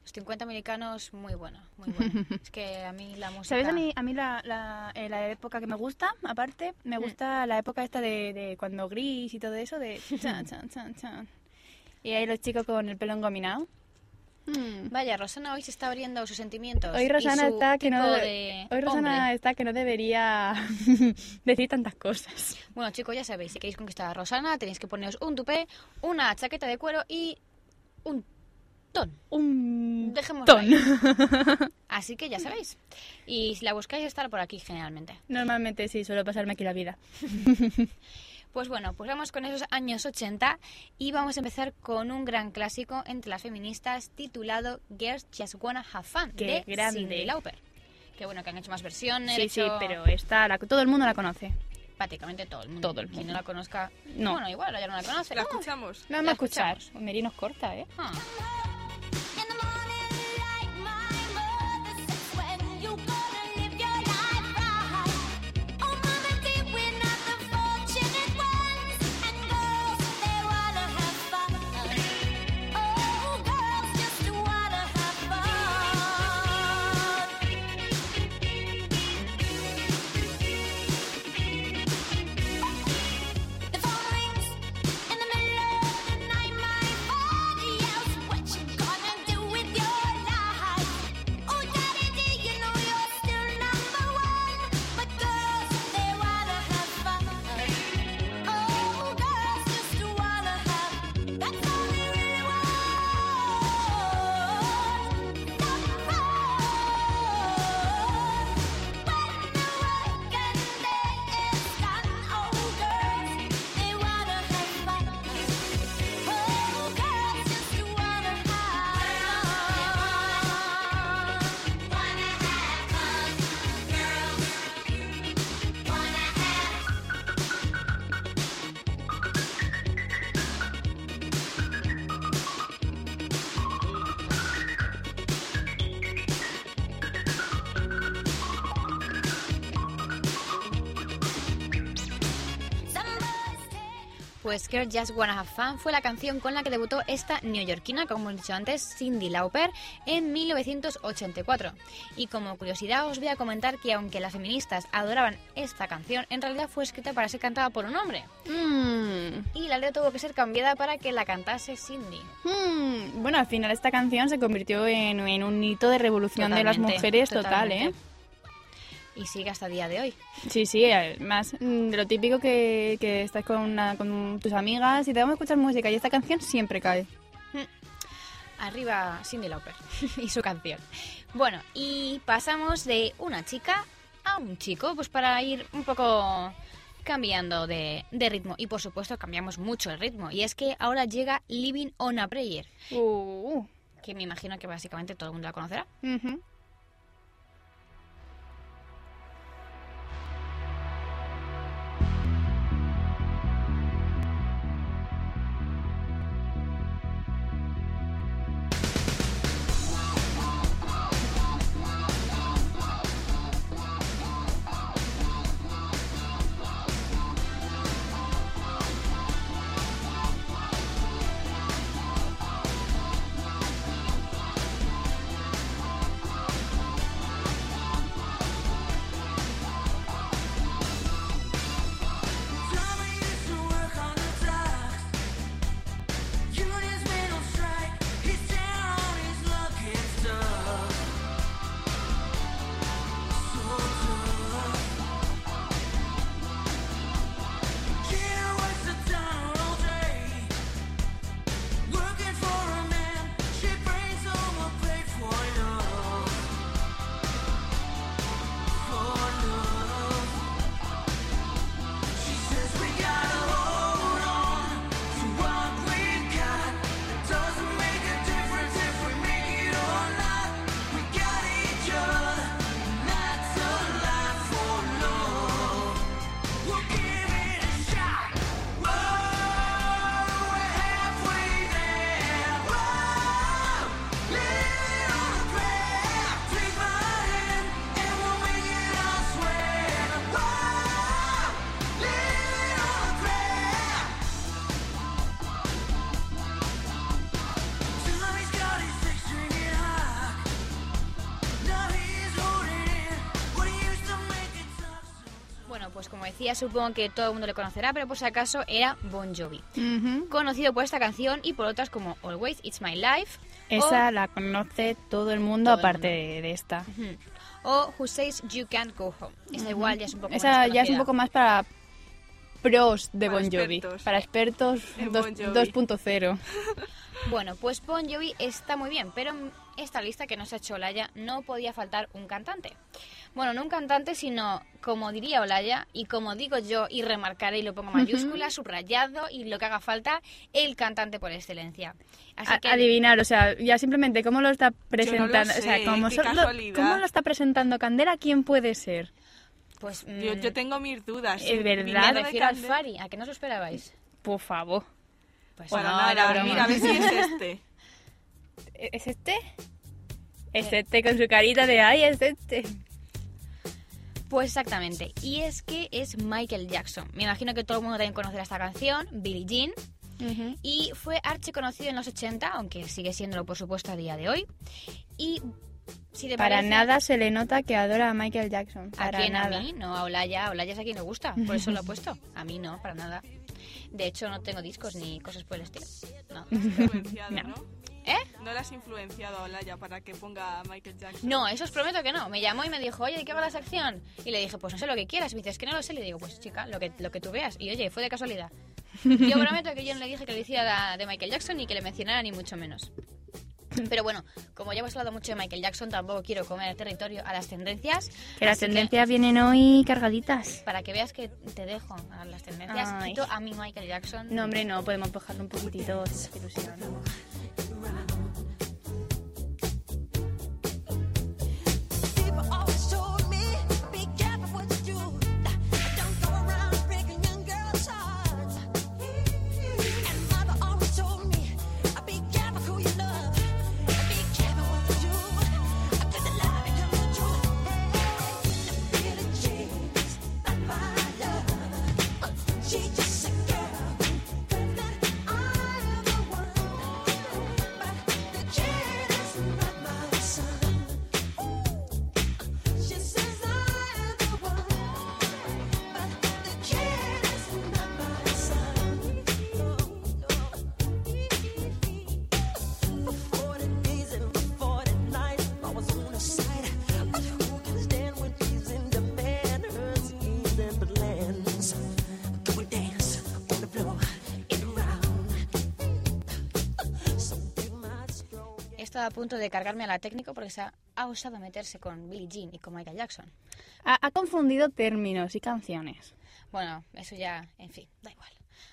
[SPEAKER 4] Los 50 americanos, muy bueno, muy bueno. es que a mí la música...
[SPEAKER 3] ¿Sabes a mí, a mí la, la, eh, la época que me gusta? Aparte, me gusta la época esta de, de cuando gris y todo eso, de chan, chan, chan, chan. Y ahí los chicos con el pelo engominado. Mm.
[SPEAKER 4] Vaya, Rosana hoy se está abriendo sus sentimientos.
[SPEAKER 3] Hoy Rosana está que no
[SPEAKER 4] de
[SPEAKER 3] hoy Rosana
[SPEAKER 4] hombre.
[SPEAKER 3] está que no debería decir tantas cosas.
[SPEAKER 4] Bueno, chicos, ya sabéis, si queréis conquistar a Rosana, tenéis que poneros un tupé, una chaqueta de cuero y un ton.
[SPEAKER 3] Un
[SPEAKER 4] Dejémoslo
[SPEAKER 3] ton.
[SPEAKER 4] ahí. Así que ya sabéis. Y si la buscáis, estará por aquí generalmente.
[SPEAKER 3] Normalmente sí, suelo pasarme aquí la vida.
[SPEAKER 4] Pues bueno, pues vamos con esos años 80 y vamos a empezar con un gran clásico entre las feministas titulado Girls Just Wanna Have Fun
[SPEAKER 3] Qué
[SPEAKER 4] de
[SPEAKER 3] grande.
[SPEAKER 4] Cyndi Lauper. Que bueno, que han hecho más versiones.
[SPEAKER 3] Sí, sí, pero esta, la, todo el mundo la conoce.
[SPEAKER 4] Prácticamente todo el mundo.
[SPEAKER 3] Todo el
[SPEAKER 4] Quien
[SPEAKER 3] mundo.
[SPEAKER 4] no la conozca,
[SPEAKER 3] No.
[SPEAKER 4] bueno, igual ya no la conoce.
[SPEAKER 2] La
[SPEAKER 4] Uh,
[SPEAKER 2] escuchamos.
[SPEAKER 4] La
[SPEAKER 3] escuchar.
[SPEAKER 4] escuchamos.
[SPEAKER 3] Meri nos corta, ¿eh?
[SPEAKER 4] ah. Pues Just Wanna Have Fun fue la canción con la que debutó esta neoyorquina, como hemos dicho antes, Cindy Lauper, en 1984. Y como curiosidad os voy a comentar que aunque las feministas adoraban esta canción, en realidad fue escrita para ser cantada por un hombre.
[SPEAKER 3] Mm.
[SPEAKER 4] Y la letra tuvo que ser cambiada para que la cantase Cindy.
[SPEAKER 3] Mm, Bueno, al final esta canción se convirtió en, en un hito de revolución de las mujeres total,
[SPEAKER 4] totalmente.
[SPEAKER 3] ¿eh?
[SPEAKER 4] Y sigue hasta el día de hoy.
[SPEAKER 3] Sí, sí, además mm, de lo típico que, que estás con, una- con tus amigas y te vamos a escuchar música y esta canción siempre cae.
[SPEAKER 4] Arriba Cindy Lauper y su canción. Bueno, y pasamos de una chica a un chico, pues para ir un poco cambiando de, de ritmo. Y por supuesto cambiamos mucho el ritmo. Y es que ahora llega Living on a Prayer,
[SPEAKER 3] Uh,
[SPEAKER 4] que me imagino que básicamente todo el mundo la conocerá. Decía, supongo que todo el mundo le conocerá, pero por si acaso era Bon Jovi.
[SPEAKER 3] Ujú.
[SPEAKER 4] Conocido por esta canción y por otras como Always, It's My Life.
[SPEAKER 3] Esa
[SPEAKER 4] o,
[SPEAKER 3] la conoce todo el mundo
[SPEAKER 4] Todo el
[SPEAKER 3] aparte
[SPEAKER 4] mundo.
[SPEAKER 3] De, esta.
[SPEAKER 4] Ujú. o Who Says You Can't Go Home. Esta igual ya es un poco
[SPEAKER 3] Esa
[SPEAKER 4] más
[SPEAKER 3] ya es un poco más para pros de
[SPEAKER 2] Para
[SPEAKER 3] Bon Jovi.
[SPEAKER 2] expertos.
[SPEAKER 3] Para expertos
[SPEAKER 2] Bon Jovi.
[SPEAKER 3] 2.0.
[SPEAKER 4] Bueno, pues Bon Jovi está muy bien, pero en esta lista que nos ha hecho Olaya no podía faltar un cantante. Bueno, no un cantante, sino, como diría Olaya, y como digo yo, y remarcaré y lo pongo mayúscula, subrayado, y lo que haga falta, el cantante por excelencia. Así
[SPEAKER 3] A-
[SPEAKER 4] que,
[SPEAKER 3] Adivinar, o sea, ya simplemente cómo lo está presentando, o sea, cómo,
[SPEAKER 2] qué
[SPEAKER 3] so- lo- cómo lo está presentando Candela, ¿quién puede ser?
[SPEAKER 4] pues,
[SPEAKER 2] Yo,
[SPEAKER 4] mm,
[SPEAKER 2] yo tengo mis dudas.
[SPEAKER 3] Es verdad.
[SPEAKER 4] me
[SPEAKER 2] de
[SPEAKER 4] refiero al
[SPEAKER 2] Candel-
[SPEAKER 4] Fari, ¿a que no os esperabais?
[SPEAKER 3] Por favor.
[SPEAKER 4] Pues
[SPEAKER 2] Para
[SPEAKER 4] no,
[SPEAKER 2] nada,
[SPEAKER 4] era
[SPEAKER 2] mira, a ver si es este.
[SPEAKER 3] ¿E- ¿Es este? Es este con su carita de ay, es este.
[SPEAKER 4] Pues exactamente. Y es que es Michael Jackson. Me imagino que todo el mundo también conocerá esta canción, Billie Jean. Y fue archi conocido en los 80, aunque sigue siéndolo por supuesto a día de hoy. Y si te
[SPEAKER 3] Para
[SPEAKER 4] parece,
[SPEAKER 3] nada se le nota que adora a Michael Jackson.
[SPEAKER 4] ¿A
[SPEAKER 3] Para
[SPEAKER 4] quién?
[SPEAKER 3] nada.
[SPEAKER 4] A mí, no, a Olaya. A Olaya es a quien le gusta, por eso lo he puesto. A mí no, para nada. De hecho, no tengo discos ni cosas por el estilo. No.
[SPEAKER 3] No.
[SPEAKER 2] ¿No?
[SPEAKER 4] ¿Eh?
[SPEAKER 2] No le has influenciado a Olaya para que ponga a Michael Jackson.
[SPEAKER 4] No, eso os prometo que no. Me llamó y me dijo, oye, ¿de qué va la sección? Y le dije, pues no sé lo que quieras. Y me dice, es que no lo sé. Le digo, pues chica, lo que, lo que tú veas. Y oye, fue de casualidad. Yo prometo que yo no le dije que lo hiciera de Michael Jackson ni que le mencionara ni mucho menos. Pero bueno, como ya hemos hablado mucho de Michael Jackson, tampoco quiero comer el territorio a las tendencias.
[SPEAKER 3] Que las tendencias vienen hoy cargaditas.
[SPEAKER 4] para que veas que te dejo a las tendencias,
[SPEAKER 3] Ay.
[SPEAKER 4] quito a mi Michael Jackson.
[SPEAKER 3] No, hombre, no, podemos bajarlo un poquitito. ilusión.
[SPEAKER 5] People
[SPEAKER 4] punto de cargarme a la técnico porque se ha, ha osado meterse con Billie Jean y con Michael Jackson.
[SPEAKER 3] Ha, ha confundido términos y canciones.
[SPEAKER 4] Bueno, eso ya, en fin, da igual.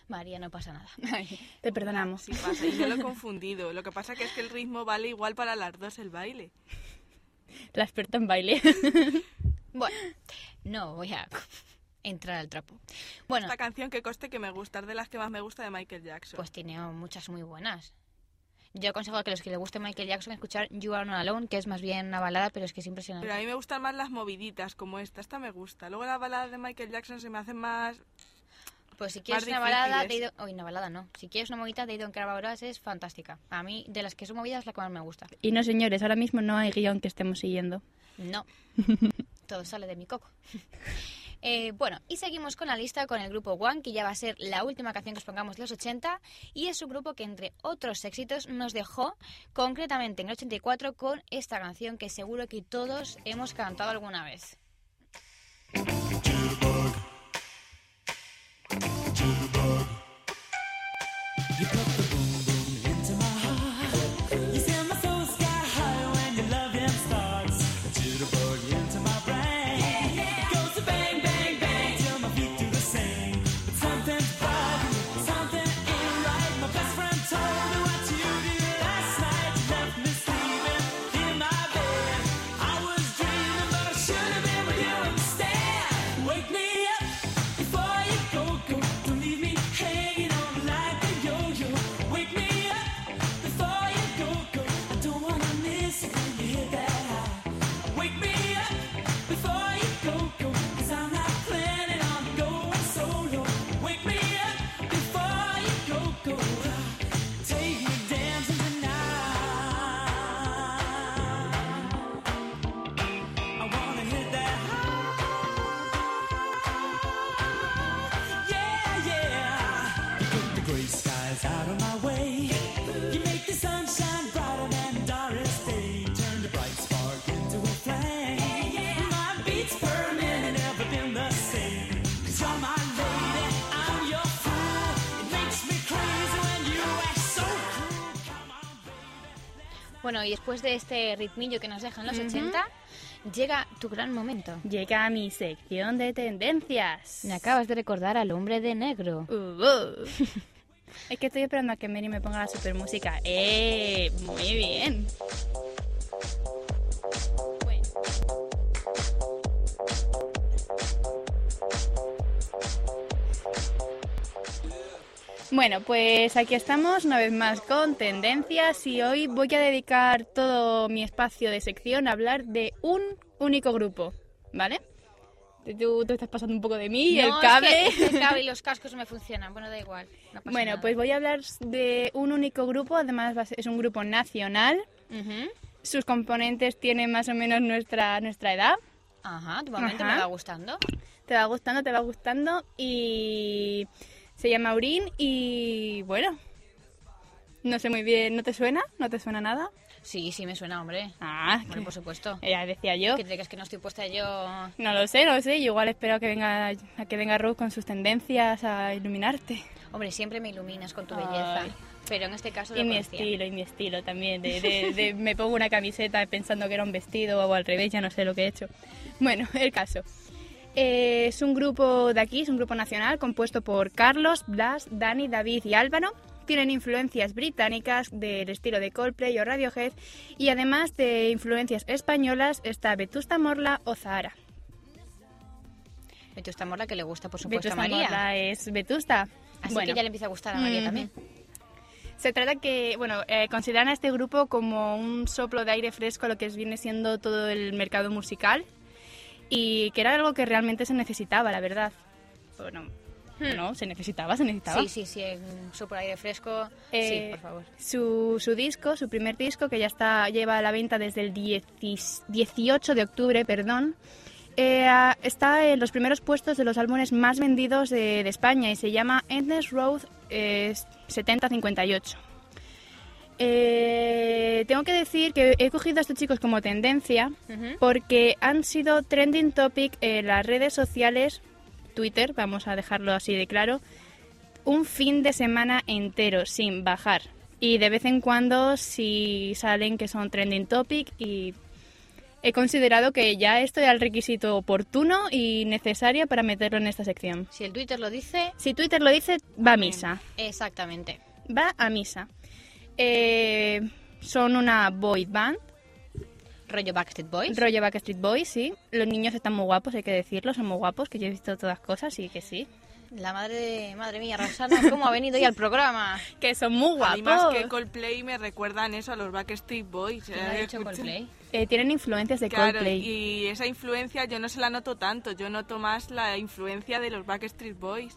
[SPEAKER 4] María, no pasa nada.
[SPEAKER 3] Te perdonamos.
[SPEAKER 2] Sí pasa, y yo lo he confundido. Lo que pasa que es que el ritmo vale igual para las dos el baile.
[SPEAKER 3] La experta en baile.
[SPEAKER 4] Bueno, no voy a entrar al trapo. Bueno,
[SPEAKER 2] Esta canción que coste que me gusta, es de las que más me gusta de Michael Jackson.
[SPEAKER 4] pues tiene muchas muy buenas. Yo aconsejo a que los que les guste Michael Jackson escuchar You Are Not Alone, que es más bien una balada, pero es que es impresionante.
[SPEAKER 2] Pero a mí me gustan más las moviditas como esta. Esta me gusta. Luego las baladas de Michael Jackson se me hacen más...
[SPEAKER 4] Pues si quieres una balada, de Hoy una balada no. Si quieres una movida, Care About Us es fantástica. A mí, de las que son movidas, es la que más me gusta.
[SPEAKER 3] y no, señores, ahora mismo no hay guion que estemos siguiendo.
[SPEAKER 4] No. Todo sale de mi coco. Eh, bueno, y seguimos con la lista con el grupo One, que ya va a ser la última canción que os pongamos de los 80, y es un grupo que entre otros éxitos nos dejó concretamente en el 84 con esta canción que seguro que todos hemos cantado alguna vez. Bueno, y después de este ritmillo que nos dejan los 80, llega tu gran momento.
[SPEAKER 3] Llega mi sección de tendencias.
[SPEAKER 4] Me acabas de recordar al hombre de negro.
[SPEAKER 3] Uh, uh. es que estoy esperando a que Mary me ponga la super música. ¡Eh! Muy bien. Bueno. Bueno, pues aquí estamos una vez más con tendencias y hoy voy a dedicar todo mi espacio de sección a hablar de un único grupo, ¿vale? Tú, tú estás pasando un poco de mí y el
[SPEAKER 4] No, es
[SPEAKER 3] cable.
[SPEAKER 4] que- es que el cable y los cascos me funcionan. Bueno, da igual. no pasa
[SPEAKER 3] Bueno,
[SPEAKER 4] nada.
[SPEAKER 3] pues voy a hablar de un único grupo, además es un grupo nacional.
[SPEAKER 4] Ujú.
[SPEAKER 3] Sus componentes tienen más o menos nuestra, nuestra edad.
[SPEAKER 4] Ajá, de momento
[SPEAKER 3] Ajá.
[SPEAKER 4] me va gustando.
[SPEAKER 3] Te va gustando, te va gustando. Y se llama Aurín y bueno, no sé muy bien, ¿no te suena? ¿No te suena nada?
[SPEAKER 4] Sí, sí me suena, hombre.
[SPEAKER 3] Ah,
[SPEAKER 4] Hombre, por supuesto.
[SPEAKER 3] ya decía yo.
[SPEAKER 4] ¿Que te crees que no estoy puesta yo?
[SPEAKER 3] No lo sé, no lo sé. Yo igual espero que venga, a que venga Ruth con sus tendencias a iluminarte.
[SPEAKER 4] Hombre, siempre me iluminas con tu
[SPEAKER 3] Ay.
[SPEAKER 4] belleza. Pero en este caso
[SPEAKER 3] Y mi
[SPEAKER 4] conocía.
[SPEAKER 3] estilo, y mi estilo también. De, de- de- me pongo una camiseta pensando que era un vestido o al revés, ya no sé lo que he hecho. Bueno, el caso. Eh, es un grupo de aquí, es un grupo nacional compuesto por Carlos, Blas, Dani, David y Álvaro. Tienen influencias británicas del estilo de Coldplay o Radiohead y además de influencias españolas está Vetusta Morla o Zahara.
[SPEAKER 4] Vetusta Morla que le gusta, por supuesto,
[SPEAKER 3] Vetusta
[SPEAKER 4] a María.
[SPEAKER 3] Morla es Vetusta.
[SPEAKER 4] Así
[SPEAKER 3] Bueno.
[SPEAKER 4] que ya le empieza a gustar a María también.
[SPEAKER 3] Se trata que, bueno, eh, consideran a este grupo como un soplo de aire fresco a lo que viene siendo todo el mercado musical y que era algo que realmente se necesitaba, la verdad. Bueno, no, se necesitaba, se necesitaba.
[SPEAKER 4] Hmm. Sí, sí, sí, en super aire fresco.
[SPEAKER 3] Eh,
[SPEAKER 4] sí, por favor.
[SPEAKER 3] Su, su disco, su primer disco, que ya está lleva a la venta desde el 10 18 de octubre, perdón, eh, está en los primeros puestos de los álbumes más vendidos de, de España y se llama Endless Road eh, 7058. Eh, tengo que decir que he cogido a estos chicos como tendencia porque han sido trending topic en las redes sociales, Twitter, vamos a dejarlo así de claro, un fin de semana entero sin bajar. Y de vez en cuando si salen que son trending topic y he considerado que ya esto era el requisito oportuno y necesario para meterlo en esta sección.
[SPEAKER 4] Si el Twitter lo dice,
[SPEAKER 3] Si Twitter lo dice, va a misa.
[SPEAKER 4] exactamente.
[SPEAKER 3] Va a misa. Eh, son una boy band,
[SPEAKER 4] Rollo Backstreet Boys.
[SPEAKER 3] rollo Backstreet Boys, sí. Los niños están muy guapos, hay que decirlo, son muy guapos, que yo he visto todas cosas y que sí.
[SPEAKER 4] La madre de... Madre mía, Rosana, ¿cómo ha venido hoy al programa?
[SPEAKER 3] Que son muy guapos.
[SPEAKER 2] mí más que Coldplay me recuerdan eso a los Backstreet Boys.
[SPEAKER 4] ¿Quién ha
[SPEAKER 2] Eh,
[SPEAKER 4] dicho Coldplay?
[SPEAKER 3] Eh, tienen influencias de
[SPEAKER 2] Claro,
[SPEAKER 3] Coldplay.
[SPEAKER 2] y esa influencia yo no se la noto tanto, yo noto más la influencia de los Backstreet Boys.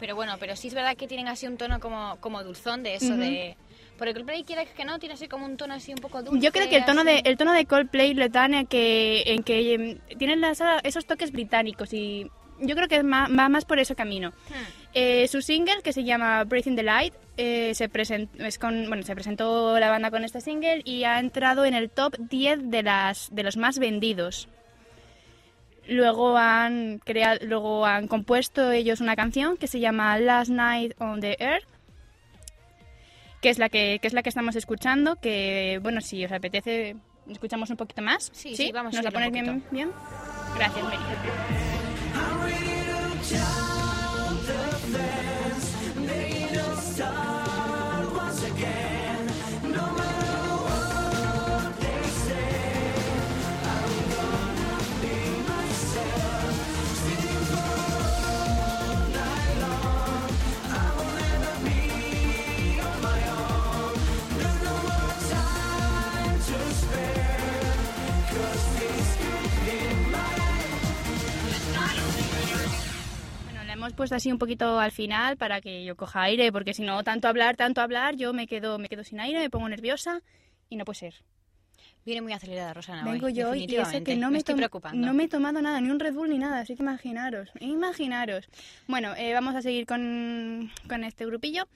[SPEAKER 4] Pero bueno, pero sí es verdad que tienen así un tono como, como dulzón de eso,
[SPEAKER 3] Ujú.
[SPEAKER 4] de... Porque Coldplay quiere que no, tiene así como un tono así un poco dulce.
[SPEAKER 3] Yo creo que el tono de el tono de Coldplay lo dan en que en que em, tienen las- esos toques británicos y yo creo que ma- va más por ese camino.
[SPEAKER 4] Hmm.
[SPEAKER 3] Eh, su single que se llama Breathing the Light eh, se present- es con bueno se presentó la banda con este single y ha entrado en el top 10 de las de los más vendidos. Luego han creado, luego han compuesto ellos una canción que se llama Last Night on the Earth que es la que, que es la que estamos escuchando, que bueno, si os apetece escuchamos un poquito más.
[SPEAKER 4] Sí, sí, vamos a
[SPEAKER 3] ¿Nos la
[SPEAKER 4] subirle
[SPEAKER 3] pones bien, bien? Gracias, Mary. Hemos puesto así un poquito al final para que yo coja aire, porque si no, tanto hablar, tanto hablar, yo me quedo, me quedo sin aire, me pongo nerviosa y no puede ser.
[SPEAKER 4] Viene muy acelerada Rosana
[SPEAKER 3] Vengo
[SPEAKER 4] hoy,
[SPEAKER 3] yo y eso que no me,
[SPEAKER 4] preocupando.
[SPEAKER 3] no me he tomado nada, ni un Red Bull ni nada, así que imaginaros, imaginaros. Bueno, eh, vamos a seguir con, con este grupillo.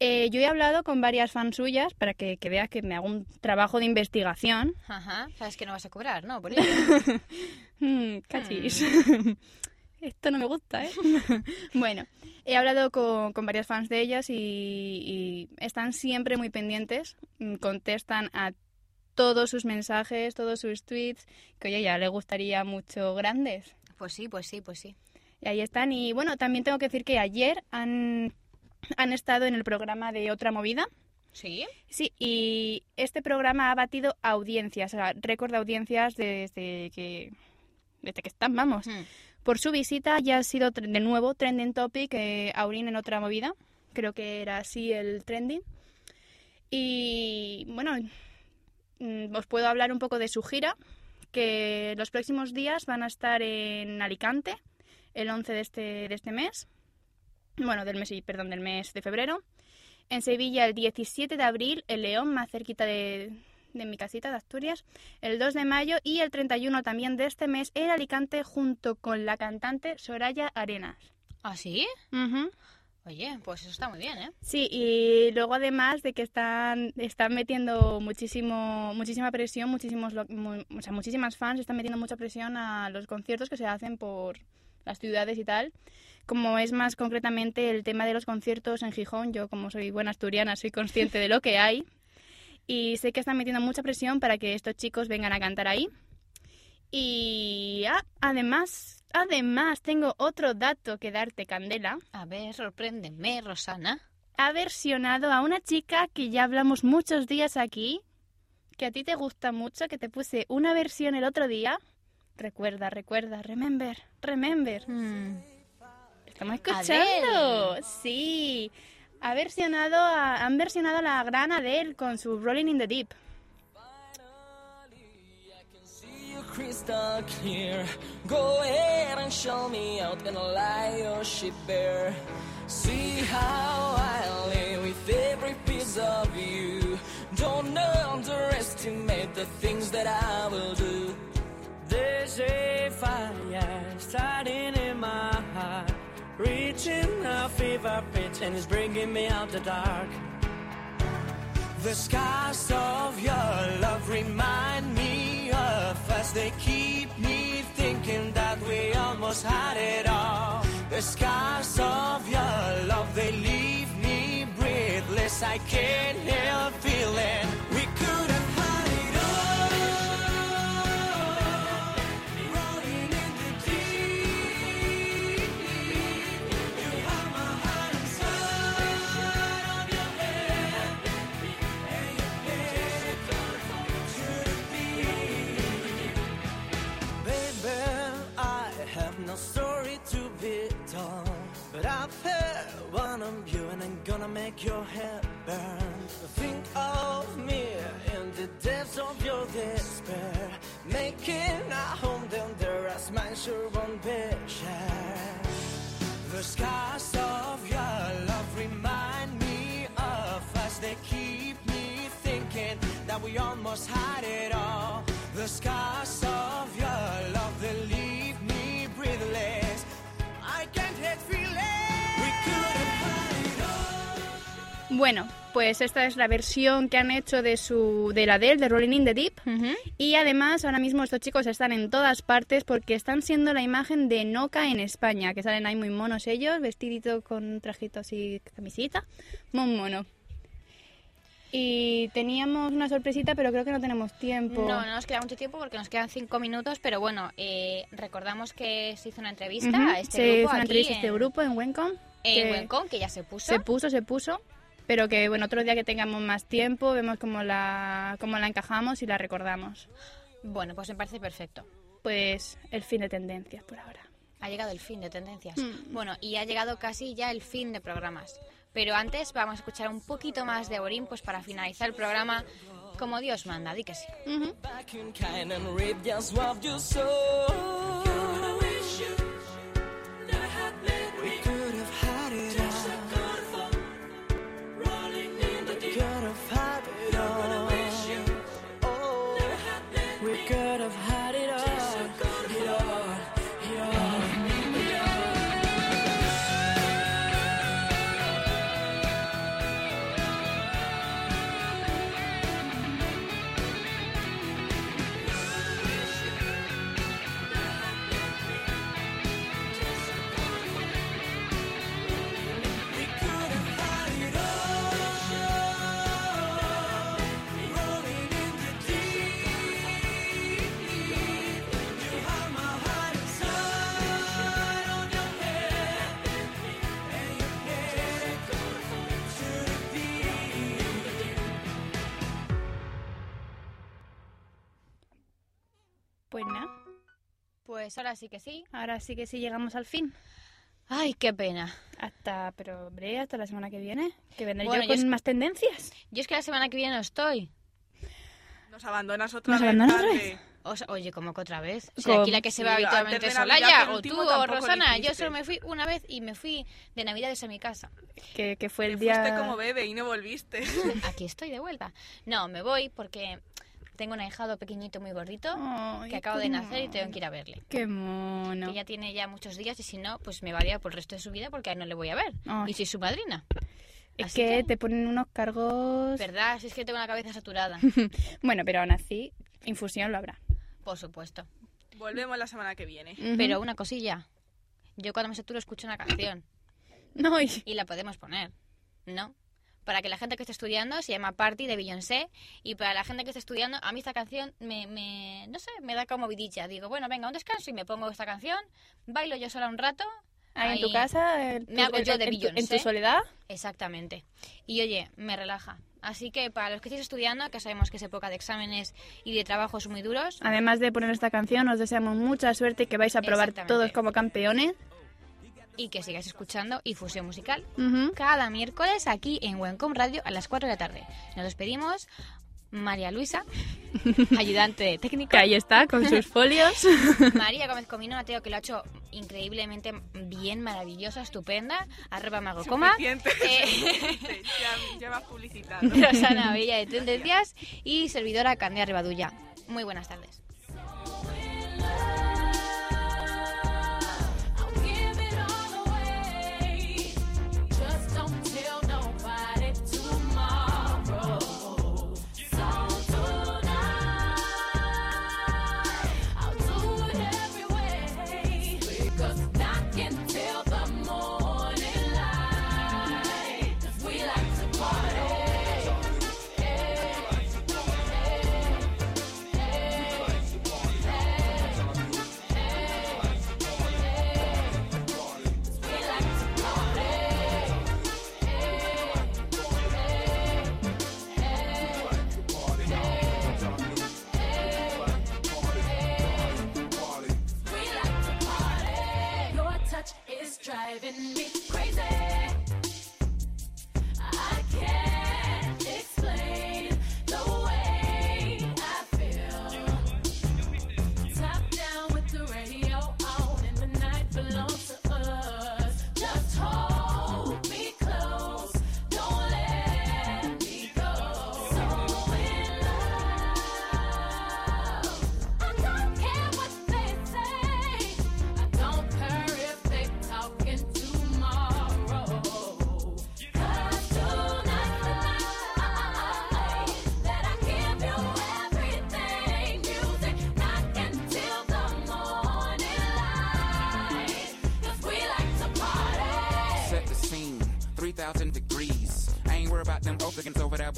[SPEAKER 3] Eh, yo he hablado con varias fans suyas para que, que veas que me hago un trabajo de investigación.
[SPEAKER 4] Ajá, sabes que no vas a cobrar, ¿no? Por ello.
[SPEAKER 3] Mm, cachis. esto no me gusta, ¿eh? bueno, he hablado con, con varias fans de ellas y, y están siempre muy pendientes, mm, contestan a todos sus mensajes, todos sus tweets, que oye, ya le gustaría mucho grandes.
[SPEAKER 4] Pues sí, pues sí, pues sí.
[SPEAKER 3] Y ahí están. Y bueno, también tengo que decir que ayer han, han estado en el programa de Otra Movida.
[SPEAKER 4] ¿Sí?
[SPEAKER 3] Sí, y este programa ha batido audiencias, o sea, récord de audiencias desde que, desde que están, vamos.
[SPEAKER 4] Hmm.
[SPEAKER 3] Por su visita ya ha sido de nuevo trending topic eh, Aurin en otra movida. Creo que era así el trending. Y bueno, mm, os puedo hablar un poco de su gira, que los próximos días van a estar en Alicante, el 11 de este, de este mes. Bueno, del mes, perdón, del mes de febrero. En Sevilla el 17 de abril, en León, más cerquita de, de mi casita de Asturias, el 2 de mayo y el 31 también de este mes en Alicante junto con la cantante Soraya Arenas.
[SPEAKER 4] ¿Ah, sí? Oye, pues eso está muy bien, ¿eh?
[SPEAKER 3] Sí, y luego además de que están, están metiendo muchísimo, muchísima presión, muchísimos, o sea, muchísimas fans están metiendo mucha presión a los conciertos que se hacen por las ciudades y tal. Como es más concretamente el tema de los conciertos en Gijón, yo como soy buena asturiana soy consciente de lo que hay y sé que están metiendo mucha presión para que estos chicos vengan a cantar ahí. Y ah, además, además tengo otro dato que darte, Candela
[SPEAKER 4] A ver, sorpréndeme, Rosana.
[SPEAKER 3] ha versionado a una chica que ya hablamos muchos días aquí, que a ti te gusta mucho, que te puse una versión el otro día. Recuerda, recuerda, remember, remember. Estamos escuchando. Sí. Ha versionado a- han versionado la gran Adele con su Rolling in the Deep.
[SPEAKER 5] crystal clear. Go ahead and show me out in a lie your shit bare. See how I lay with every piece of you. Don't underestimate the things that I will do. And it's bringing me out the dark. The scars of your love remind me of us. They keep me thinking that we almost had it all. The scars of your love, they leave me breathless. I can't help feeling Think of me in the depths of your despair, making a home down there as mine sure won't be shared. The scars of your love remind me of us. They keep me thinking that we almost had it all. The scars of your love, they leave me breathless. I can't help feeling.
[SPEAKER 3] Bueno, pues esta es la versión que han hecho de su de la Adele, de Rolling in the Deep. Y además, ahora mismo estos chicos están en todas partes porque están siendo la imagen de Noca en España, que salen ahí muy monos ellos, vestiditos con trajitos y camisita. Muy mono. Y teníamos una sorpresita, pero creo que no tenemos tiempo.
[SPEAKER 4] No, no nos queda mucho tiempo porque nos quedan cinco minutos, pero bueno, eh, recordamos que se hizo una entrevista a este
[SPEAKER 3] se
[SPEAKER 4] grupo
[SPEAKER 3] hizo una entrevista a este
[SPEAKER 4] en,
[SPEAKER 3] grupo en Wencom.
[SPEAKER 4] en
[SPEAKER 3] que
[SPEAKER 4] Wencom, que ya se puso.
[SPEAKER 3] Se puso, se puso. Pero que bueno, otro día que tengamos más tiempo, vemos cómo la, cómo la encajamos y la recordamos.
[SPEAKER 4] Bueno, pues me parece perfecto.
[SPEAKER 3] Pues el fin de tendencias por ahora.
[SPEAKER 4] Ha llegado el fin de tendencias.
[SPEAKER 3] Mm.
[SPEAKER 4] Bueno, y ha llegado casi ya el fin de programas. Pero antes vamos a escuchar un poquito más de Orin, pues para finalizar el programa como Dios manda, di que sí.
[SPEAKER 3] Pues nada,
[SPEAKER 4] Pues ahora sí que sí.
[SPEAKER 3] ahora sí que sí llegamos al fin.
[SPEAKER 4] Ay, qué pena.
[SPEAKER 3] Hasta, pero hombre, hasta la semana que viene, que vendré
[SPEAKER 4] Bueno,
[SPEAKER 3] yo
[SPEAKER 4] yo
[SPEAKER 3] con
[SPEAKER 4] es-
[SPEAKER 3] más tendencias.
[SPEAKER 4] Yo es que la semana que viene no estoy.
[SPEAKER 2] Nos abandonas otra
[SPEAKER 3] ¿Nos
[SPEAKER 2] vez.
[SPEAKER 3] abandonas otra.
[SPEAKER 4] O sea, oye, como que otra vez.
[SPEAKER 3] ¿Cómo?
[SPEAKER 4] aquí la que se va
[SPEAKER 2] Sí,
[SPEAKER 4] habitualmente es o tú, o Rosana. Yo solo me fui una vez y me fui de Navidades a mi casa.
[SPEAKER 3] Que, que fue el
[SPEAKER 2] Te
[SPEAKER 3] día...
[SPEAKER 2] fuiste como bebé y no volviste.
[SPEAKER 4] Aquí estoy de vuelta. No, me voy porque tengo un ahijado pequeñito muy gordito
[SPEAKER 3] Ay,
[SPEAKER 4] que acabo de nacer y tengo que ir a verle.
[SPEAKER 3] Qué mono.
[SPEAKER 4] Que ya tiene ya muchos días y si no, pues me va a odiar por el resto de su vida porque a él no le voy a ver.
[SPEAKER 3] Ay.
[SPEAKER 4] Y soy su madrina.
[SPEAKER 3] Es
[SPEAKER 4] Así
[SPEAKER 3] que,
[SPEAKER 4] que-
[SPEAKER 3] te ponen unos cargos...
[SPEAKER 4] ¿Verdad? Si es que tengo la cabeza saturada.
[SPEAKER 3] Bueno, pero aún así, infusión lo habrá.
[SPEAKER 4] Por supuesto.
[SPEAKER 2] Volvemos la semana que viene.
[SPEAKER 4] Pero una cosilla. Yo cuando me saturo escucho una canción.
[SPEAKER 3] No, y-
[SPEAKER 4] y la podemos poner, ¿no? Para que la gente que esté estudiando se llama Party de Beyoncé y para la gente que esté estudiando, a mí esta canción me, me no sé, me da como vidilla. Digo, bueno, venga, un descanso y me pongo esta canción, bailo yo sola un rato.
[SPEAKER 3] ahí en tu casa, en tu,
[SPEAKER 4] me hago yo de
[SPEAKER 3] en tu- en tu
[SPEAKER 4] Beyoncé.
[SPEAKER 3] soledad.
[SPEAKER 4] Exactamente. Y oye, me relaja. Así que para los que estéis estudiando, que sabemos que es época de exámenes y de trabajos muy duros,
[SPEAKER 3] Además de poner esta canción, os deseamos mucha suerte y que vais a probar todos como campeones.
[SPEAKER 4] Y que sigáis escuchando Infusión Musical cada miércoles aquí en Wencom Radio a las 4 de la tarde. Nos despedimos. María Luisa, ayudante técnico.
[SPEAKER 3] Que ahí está, con sus folios.
[SPEAKER 4] María Gómez Comino, Mateo, que lo ha hecho increíblemente bien, maravillosa, estupenda. Arroba Magocoma.
[SPEAKER 2] Suficiente,
[SPEAKER 4] Eh,
[SPEAKER 2] suficiente. Ya, ya vas publicitando.
[SPEAKER 4] Rosana Bella de Tendencias y servidora Candia Ribadulla. Muy buenas tardes.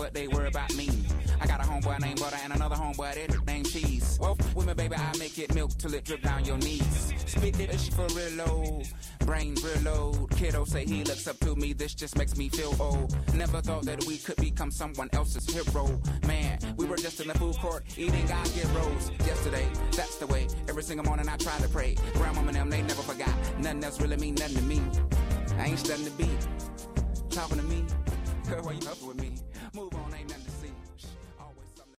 [SPEAKER 8] But they worry about me. I got a homeboy named Butter and another homeboy that named Cheese. Well, with me, baby, I make it milk till it drip down your knees. Spit it ish for real low. Brain real low. Kiddo say he looks up to me. This just makes me feel old. Never thought that we could become someone else's hero. Man, we were just in the food court eating God get rolls yesterday. That's the way. Every single morning I try to pray. Grandma and them, they never forgot. Nothing else really mean nothing to me. I ain't studying the beat. Talking to me. Girl, why you huffing with me?